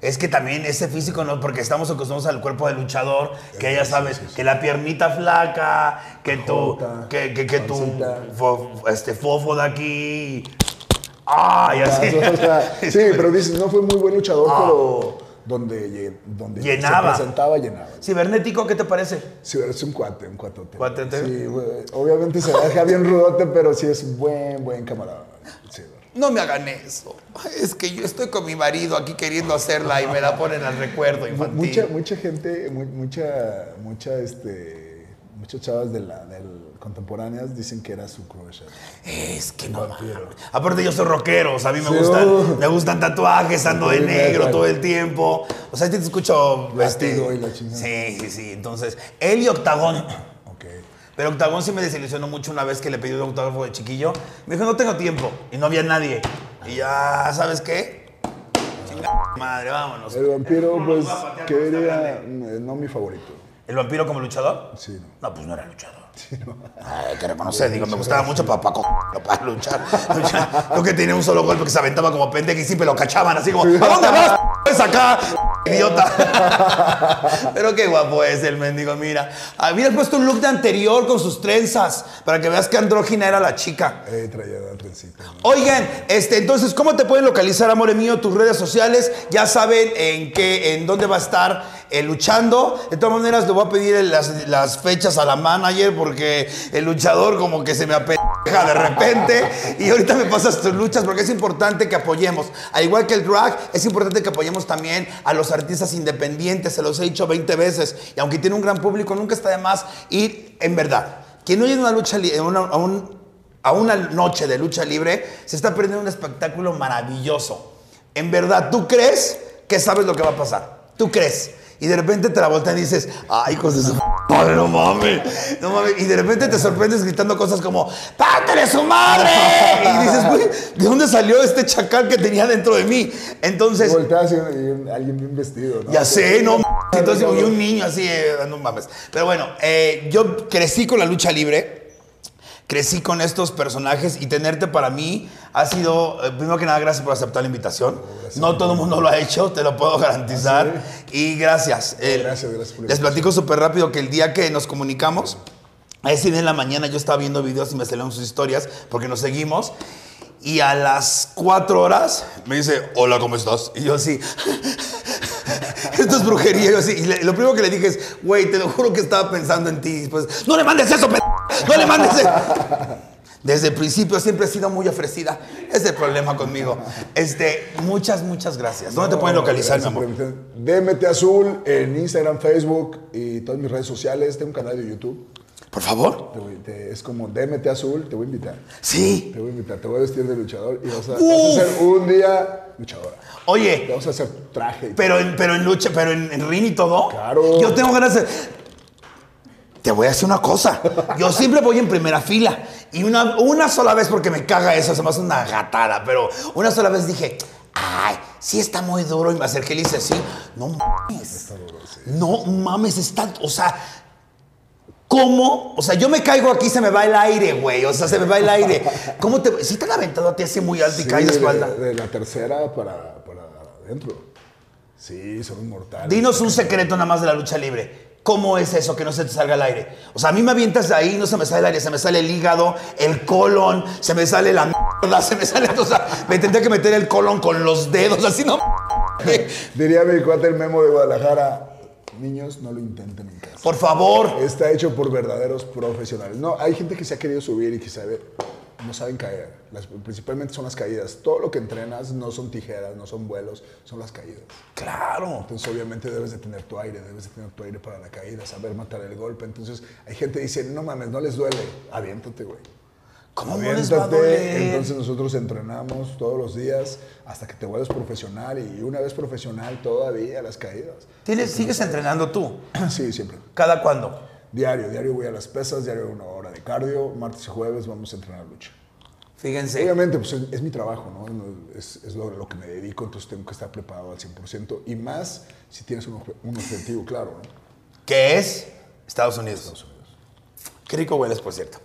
S3: Es que también ese físico, no, porque estamos acostumbrados al cuerpo del luchador, que ya sabes, que la piernita flaca, que tu, que, que, que tu fo- este fofo de aquí. Ah, y así.
S4: O sea, sí, pero dices, no fue muy buen luchador,
S3: Ah.
S4: pero donde, donde
S3: Llenaba.
S4: se presentaba, llenaba.
S3: Cibernético, ¿qué te parece?
S4: Sí, es un cuate, un cuatote.
S3: ¿Cuatete?
S4: Sí, güey. Obviamente se deja bien rudote, pero sí es un buen, buen camarada. Sí.
S3: No me hagan eso. Es que yo estoy con mi marido aquí queriendo hacerla y me la ponen al recuerdo infantil.
S4: Mucha, mucha gente, mu- mucha, mucha, este, muchas chavas de la, del contemporáneas dicen que era su crush.
S3: Es que no. Aparte yo soy rockero, o sea, a mí me
S4: Sí,
S3: gustan,
S4: uh.
S3: me gustan tatuajes, ando de negro todo el tiempo. O sea, te escucho este,
S4: Látigo y la chingada.
S3: Sí, sí, sí. Entonces, él y Octagón.
S4: Ok.
S3: Pero Octagón sí me desilusionó mucho una vez que le pedí un autógrafo de chiquillo. Me dijo, no tengo tiempo. Y no había nadie. Y ya, ¿sabes qué? Madre, vámonos.
S4: El vampiro,
S3: ¿Cómo nos
S4: pues,
S3: va a patear
S4: ¿qué
S3: con esta
S4: diría? Eh, No mi favorito.
S3: ¿El vampiro como luchador?
S4: Sí, no.
S3: No, pues no era luchador. Ay, hay que reconocer, digo, me gustaba mucho para, para, para luchar. Creo que tenía un solo golpe que se aventaba como pendejo y siempre lo cachaban así como, ¿a dónde vas? Es acá, idiota. Pero qué guapo es el mendigo, mira. Habías puesto un look de anterior con sus trenzas para que veas que andrógina era la chica.
S4: Eh, traía la trencita. ¿no?
S3: Oigan, este, entonces, ¿cómo te pueden localizar, amore mío? Tus redes sociales, ya saben en qué, en dónde va a estar eh, luchando. De todas maneras, le voy a pedir las, las fechas a la manager porque el luchador como que se me apeja de repente. Y ahorita me pasas tus luchas porque es importante que apoyemos. Al igual que el drag, es importante que apoyemos también a los artistas independientes. Se los he dicho 20 veces. Y aunque tiene un gran público, nunca está de más ir en verdad. Quien no oye una lucha, a a una noche de lucha libre, se está perdiendo un espectáculo maravilloso. En verdad, ¿tú crees que sabes lo que va a pasar? ¿Tú crees? Y de repente te la voltean y dices, ay, hijos de su madre, no mames, no mames. Y de repente te sorprendes gritando cosas como, ¡pártele su madre! Y dices, güey, ¿de dónde salió este chacal que tenía dentro de mí? Entonces,
S4: Volteas y, y alguien bien vestido, ¿no?
S3: ya sé, no mames. Entonces, y un niño así, eh, no mames. Pero bueno, eh, yo crecí con la lucha libre. Crecí con estos personajes y tenerte para mí ha sido, eh, primero que nada, gracias por aceptar la invitación. No todo el mundo lo ha hecho, te lo puedo garantizar. Y gracias. Eh,
S4: Gracias, gracias por
S3: Les platico súper rápido que el día que nos comunicamos, a ese día en la mañana yo estaba viendo videos y me salieron sus historias porque nos seguimos. Y a las cuatro horas me dice, hola, ¿cómo estás? Y yo así, esto es brujería. Y yo así, y le- lo primero que le dije es, güey, te lo juro que estaba pensando en ti. Y Después, no le mandes eso, pe- no le mandes eso. Desde el principio siempre he sido muy ofrecida. Es el problema conmigo. Este, muchas, muchas gracias. ¿Dónde te pueden localizar, mi amor?
S4: DMT Azul en Instagram, Facebook y todas mis redes sociales. Tengo un canal de YouTube.
S3: Por favor.
S4: Te voy- te- es como DMT Azul. Te voy a invitar.
S3: Sí.
S4: Te voy a invitar. Te voy a vestir de luchador y vas a, vas a ser un día luchadora. Te
S3: Oye,
S4: vamos a hacer traje.
S3: pero en, pero en lucha, pero en, en ring y todo.
S4: Claro.
S3: Yo tengo ganas de. Te voy a decir una cosa. Yo siempre voy en primera fila. Y una, una sola vez, porque me caga eso, se me hace una gatada, pero una sola vez dije, ay, sí está muy duro. Y me acerqué y le hice así. No mames. No mames, está. O sea. ¿Cómo? O sea, yo me caigo aquí, se me va el aire, güey. O sea, se me va el aire. ¿Cómo te.? Si te han aventado a ti así muy alto y
S4: Sí,
S3: caes de espalda.
S4: de la tercera para, para adentro. Sí, son inmortales.
S3: Dinos un secreto nada más de la lucha libre. ¿Cómo es eso que no se te salga el aire? O sea, a mí me avientas de ahí, no se me sale el aire, se me sale el hígado, el colon, se me sale la mierda, se me sale. O sea, me tendría que meter el colon con los dedos, así no.
S4: Diría mi cuate el memo de Guadalajara. Niños, no lo intenten en casa.
S3: Por favor.
S4: Está hecho por verdaderos profesionales. No, hay gente que se ha querido subir y que sabe, no saben caer. Las- principalmente son las caídas. Todo lo que entrenas no son tijeras, no son vuelos, son las caídas.
S3: Claro.
S4: Entonces, obviamente, debes de tener tu aire, debes de tener tu aire para la caída, saber matar el golpe. Entonces, hay gente que dice, no mames, no les duele. Aviéntate, güey.
S3: ¿Cómo les va a doler?
S4: Entonces, nosotros entrenamos todos los días hasta que te vuelves profesional. Y una vez profesional, todavía las caídas.
S3: ¿Tienes, ¿Sigues entrenando tú?
S4: Sí, siempre.
S3: ¿Cada cuándo?
S4: Diario, diario voy a las pesas, diario una hora de cardio, martes y jueves vamos a entrenar lucha.
S3: Fíjense.
S4: Obviamente, pues es, es mi trabajo, ¿no? Es, es lo, lo que me dedico, entonces tengo que estar preparado al 100% y más si tienes un, un objetivo claro, ¿no?
S3: ¿Qué es? Estados Unidos.
S4: Estados Unidos.
S3: Qué rico hueles, por cierto.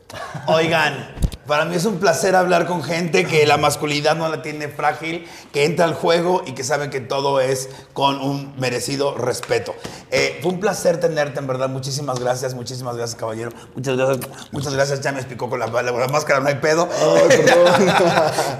S3: Oigan, para mí es un placer hablar con gente que la masculinidad no la tiene frágil, que entra al juego y que sabe que todo es con un merecido respeto. Eh, fue un placer tenerte, en verdad. Muchísimas gracias, muchísimas gracias, caballero. Muchas gracias, muchas gracias. Ya me explicó con la, la- la máscara, no hay pedo.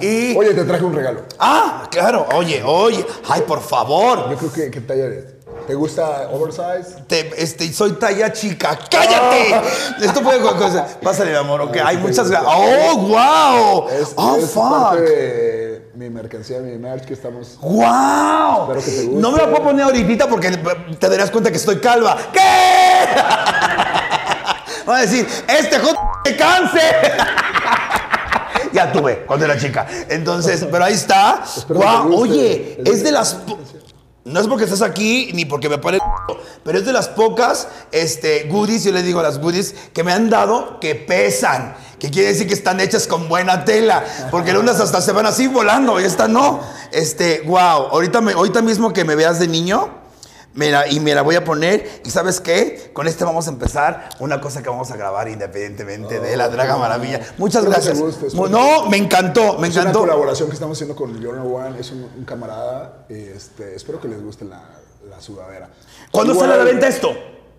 S4: Ay,
S3: y.
S4: Oye, te traje un regalo.
S3: Ah, claro, oye, oye. Ay, por favor.
S4: Yo creo que, ¿qué talla eres? ¿Te gusta oversize?
S3: Te- este, soy talla chica. ¡Cállate! Esto puede cualquier cosa. Pásale, mi amor, ok. Ay, muchas gracias. ¡Oh, wow!
S4: Es,
S3: ¡Oh,
S4: es parte
S3: fuck!
S4: de mi mercancía, mi merch que estamos...
S3: ¡Wow!
S4: Espero que te guste.
S3: No me la puedo poner ahorita porque te darás cuenta que estoy calva. ¿Qué? Va a decir, este joder de cáncer. ya tuve cuando era chica. Entonces, pero ahí está. ¡Wow! Oye,
S4: es
S3: de las. No es porque estás aquí ni porque me pone pero es de las pocas este, goodies, yo le digo a las goodies, que me han dado que pesan. Que quiere decir que están hechas con buena tela. Porque unas hasta se van así volando y esta no. Este, wow. Ahorita, me, ahorita mismo que me veas de niño, mira, y me la voy a poner. ¿Y sabes qué? Con este vamos a empezar una cosa que vamos a grabar independientemente de la Draga Maravilla. Muchas
S4: que te
S3: gracias. no, me encantó, me
S4: Es una
S3: encantó.
S4: colaboración que estamos haciendo con Leonard One, es un, un camarada. Este, espero que les guste la, la sudadera.
S3: ¿Cuándo
S4: Igual,
S3: sale a la venta esto?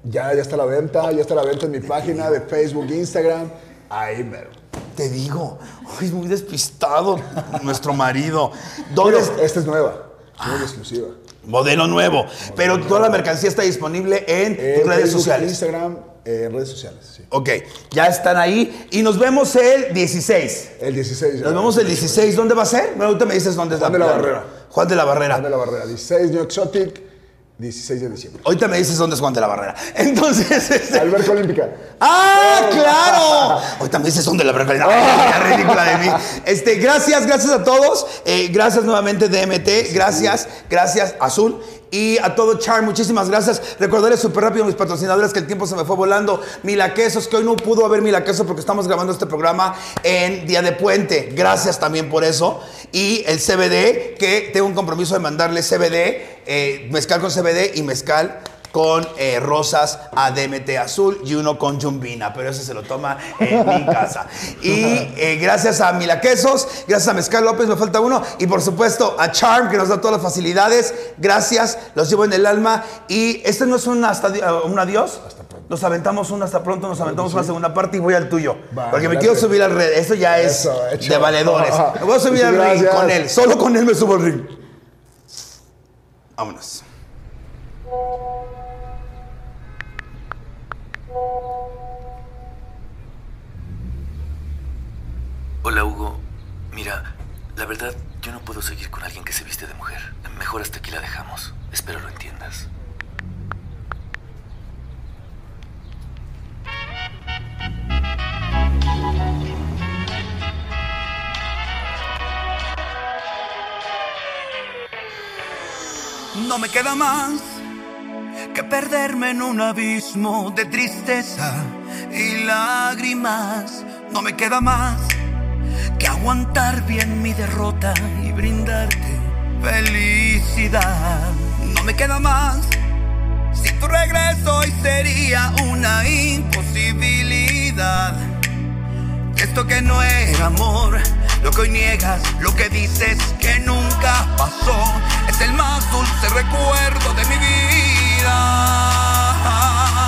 S4: Ya, ya está a la venta, ya está a la venta en mi página de Facebook, Instagram. Ahí, mero.
S3: Te digo, es muy despistado nuestro marido. ¿Dónde
S4: Pero
S3: es?
S4: esta es nueva, es muy exclusiva.
S3: Modelo nuevo. Pero toda la mercancía está disponible en redes
S4: Facebook,
S3: sociales.
S4: Instagram, eh, en redes sociales, sí.
S3: Ok, ya están ahí. Y nos vemos el 16.
S4: El 16. ya.
S3: Nos vemos el 16. ¿Dónde va a ser? Bueno, ahorita me dices dónde es
S4: Juan de la Barrera.
S3: Juan de la Barrera.
S4: Juan de la Barrera, 16 New Exotic, 16 de diciembre.
S3: Ahorita me dices dónde es Juan de la Barrera. Entonces, este-
S4: Alberca Olímpica.
S3: ¡Ah, claro! Ahorita me dices dónde la. Ay, qué ridícula de mí. Este, gracias, gracias a todos. Eh, gracias nuevamente DMT. Gracias, gracias Azul. Y a todo Char, muchísimas gracias. Recordarles súper rápido a mis patrocinadores que el tiempo se me fue volando. Mila Quesos, que hoy no pudo haber Mila Quesos porque estamos grabando este programa en Día de Puente. Gracias también por eso. Y el CBD, que tengo un compromiso de mandarle CBD, eh, mezcal con CBD y mezcal con eh, rosas a DMT azul y uno con yumbina, pero ese se lo toma en mi casa. Y eh, gracias a Mila Quesos, gracias a Mezcal López, me falta uno, y por supuesto a Charm, que nos da todas las facilidades. Gracias, los llevo en el alma. Y este no es un, hasta, un adiós. Nos aventamos un hasta pronto, nos aventamos una segunda parte y voy al tuyo. Porque me
S4: gracias.
S3: quiero subir al red. Eso ya es
S4: Eso,
S3: de valedores. Me voy a subir al ring
S4: Gracias.
S3: con él. Solo con él me subo al ring. Vámonos.
S1: Hola Hugo, mira, la verdad yo no puedo seguir con alguien que se viste de mujer. Mejor hasta aquí la dejamos. Espero lo entiendas.
S2: No me queda más que perderme en un abismo de tristeza y lágrimas. No me queda más que aguantar bien mi derrota y brindarte felicidad. No me queda más. Si tu regreso hoy sería una imposibilidad. Esto que no era amor, lo que hoy niegas, lo que dices que nunca pasó, es el más dulce recuerdo de mi vida. Tenía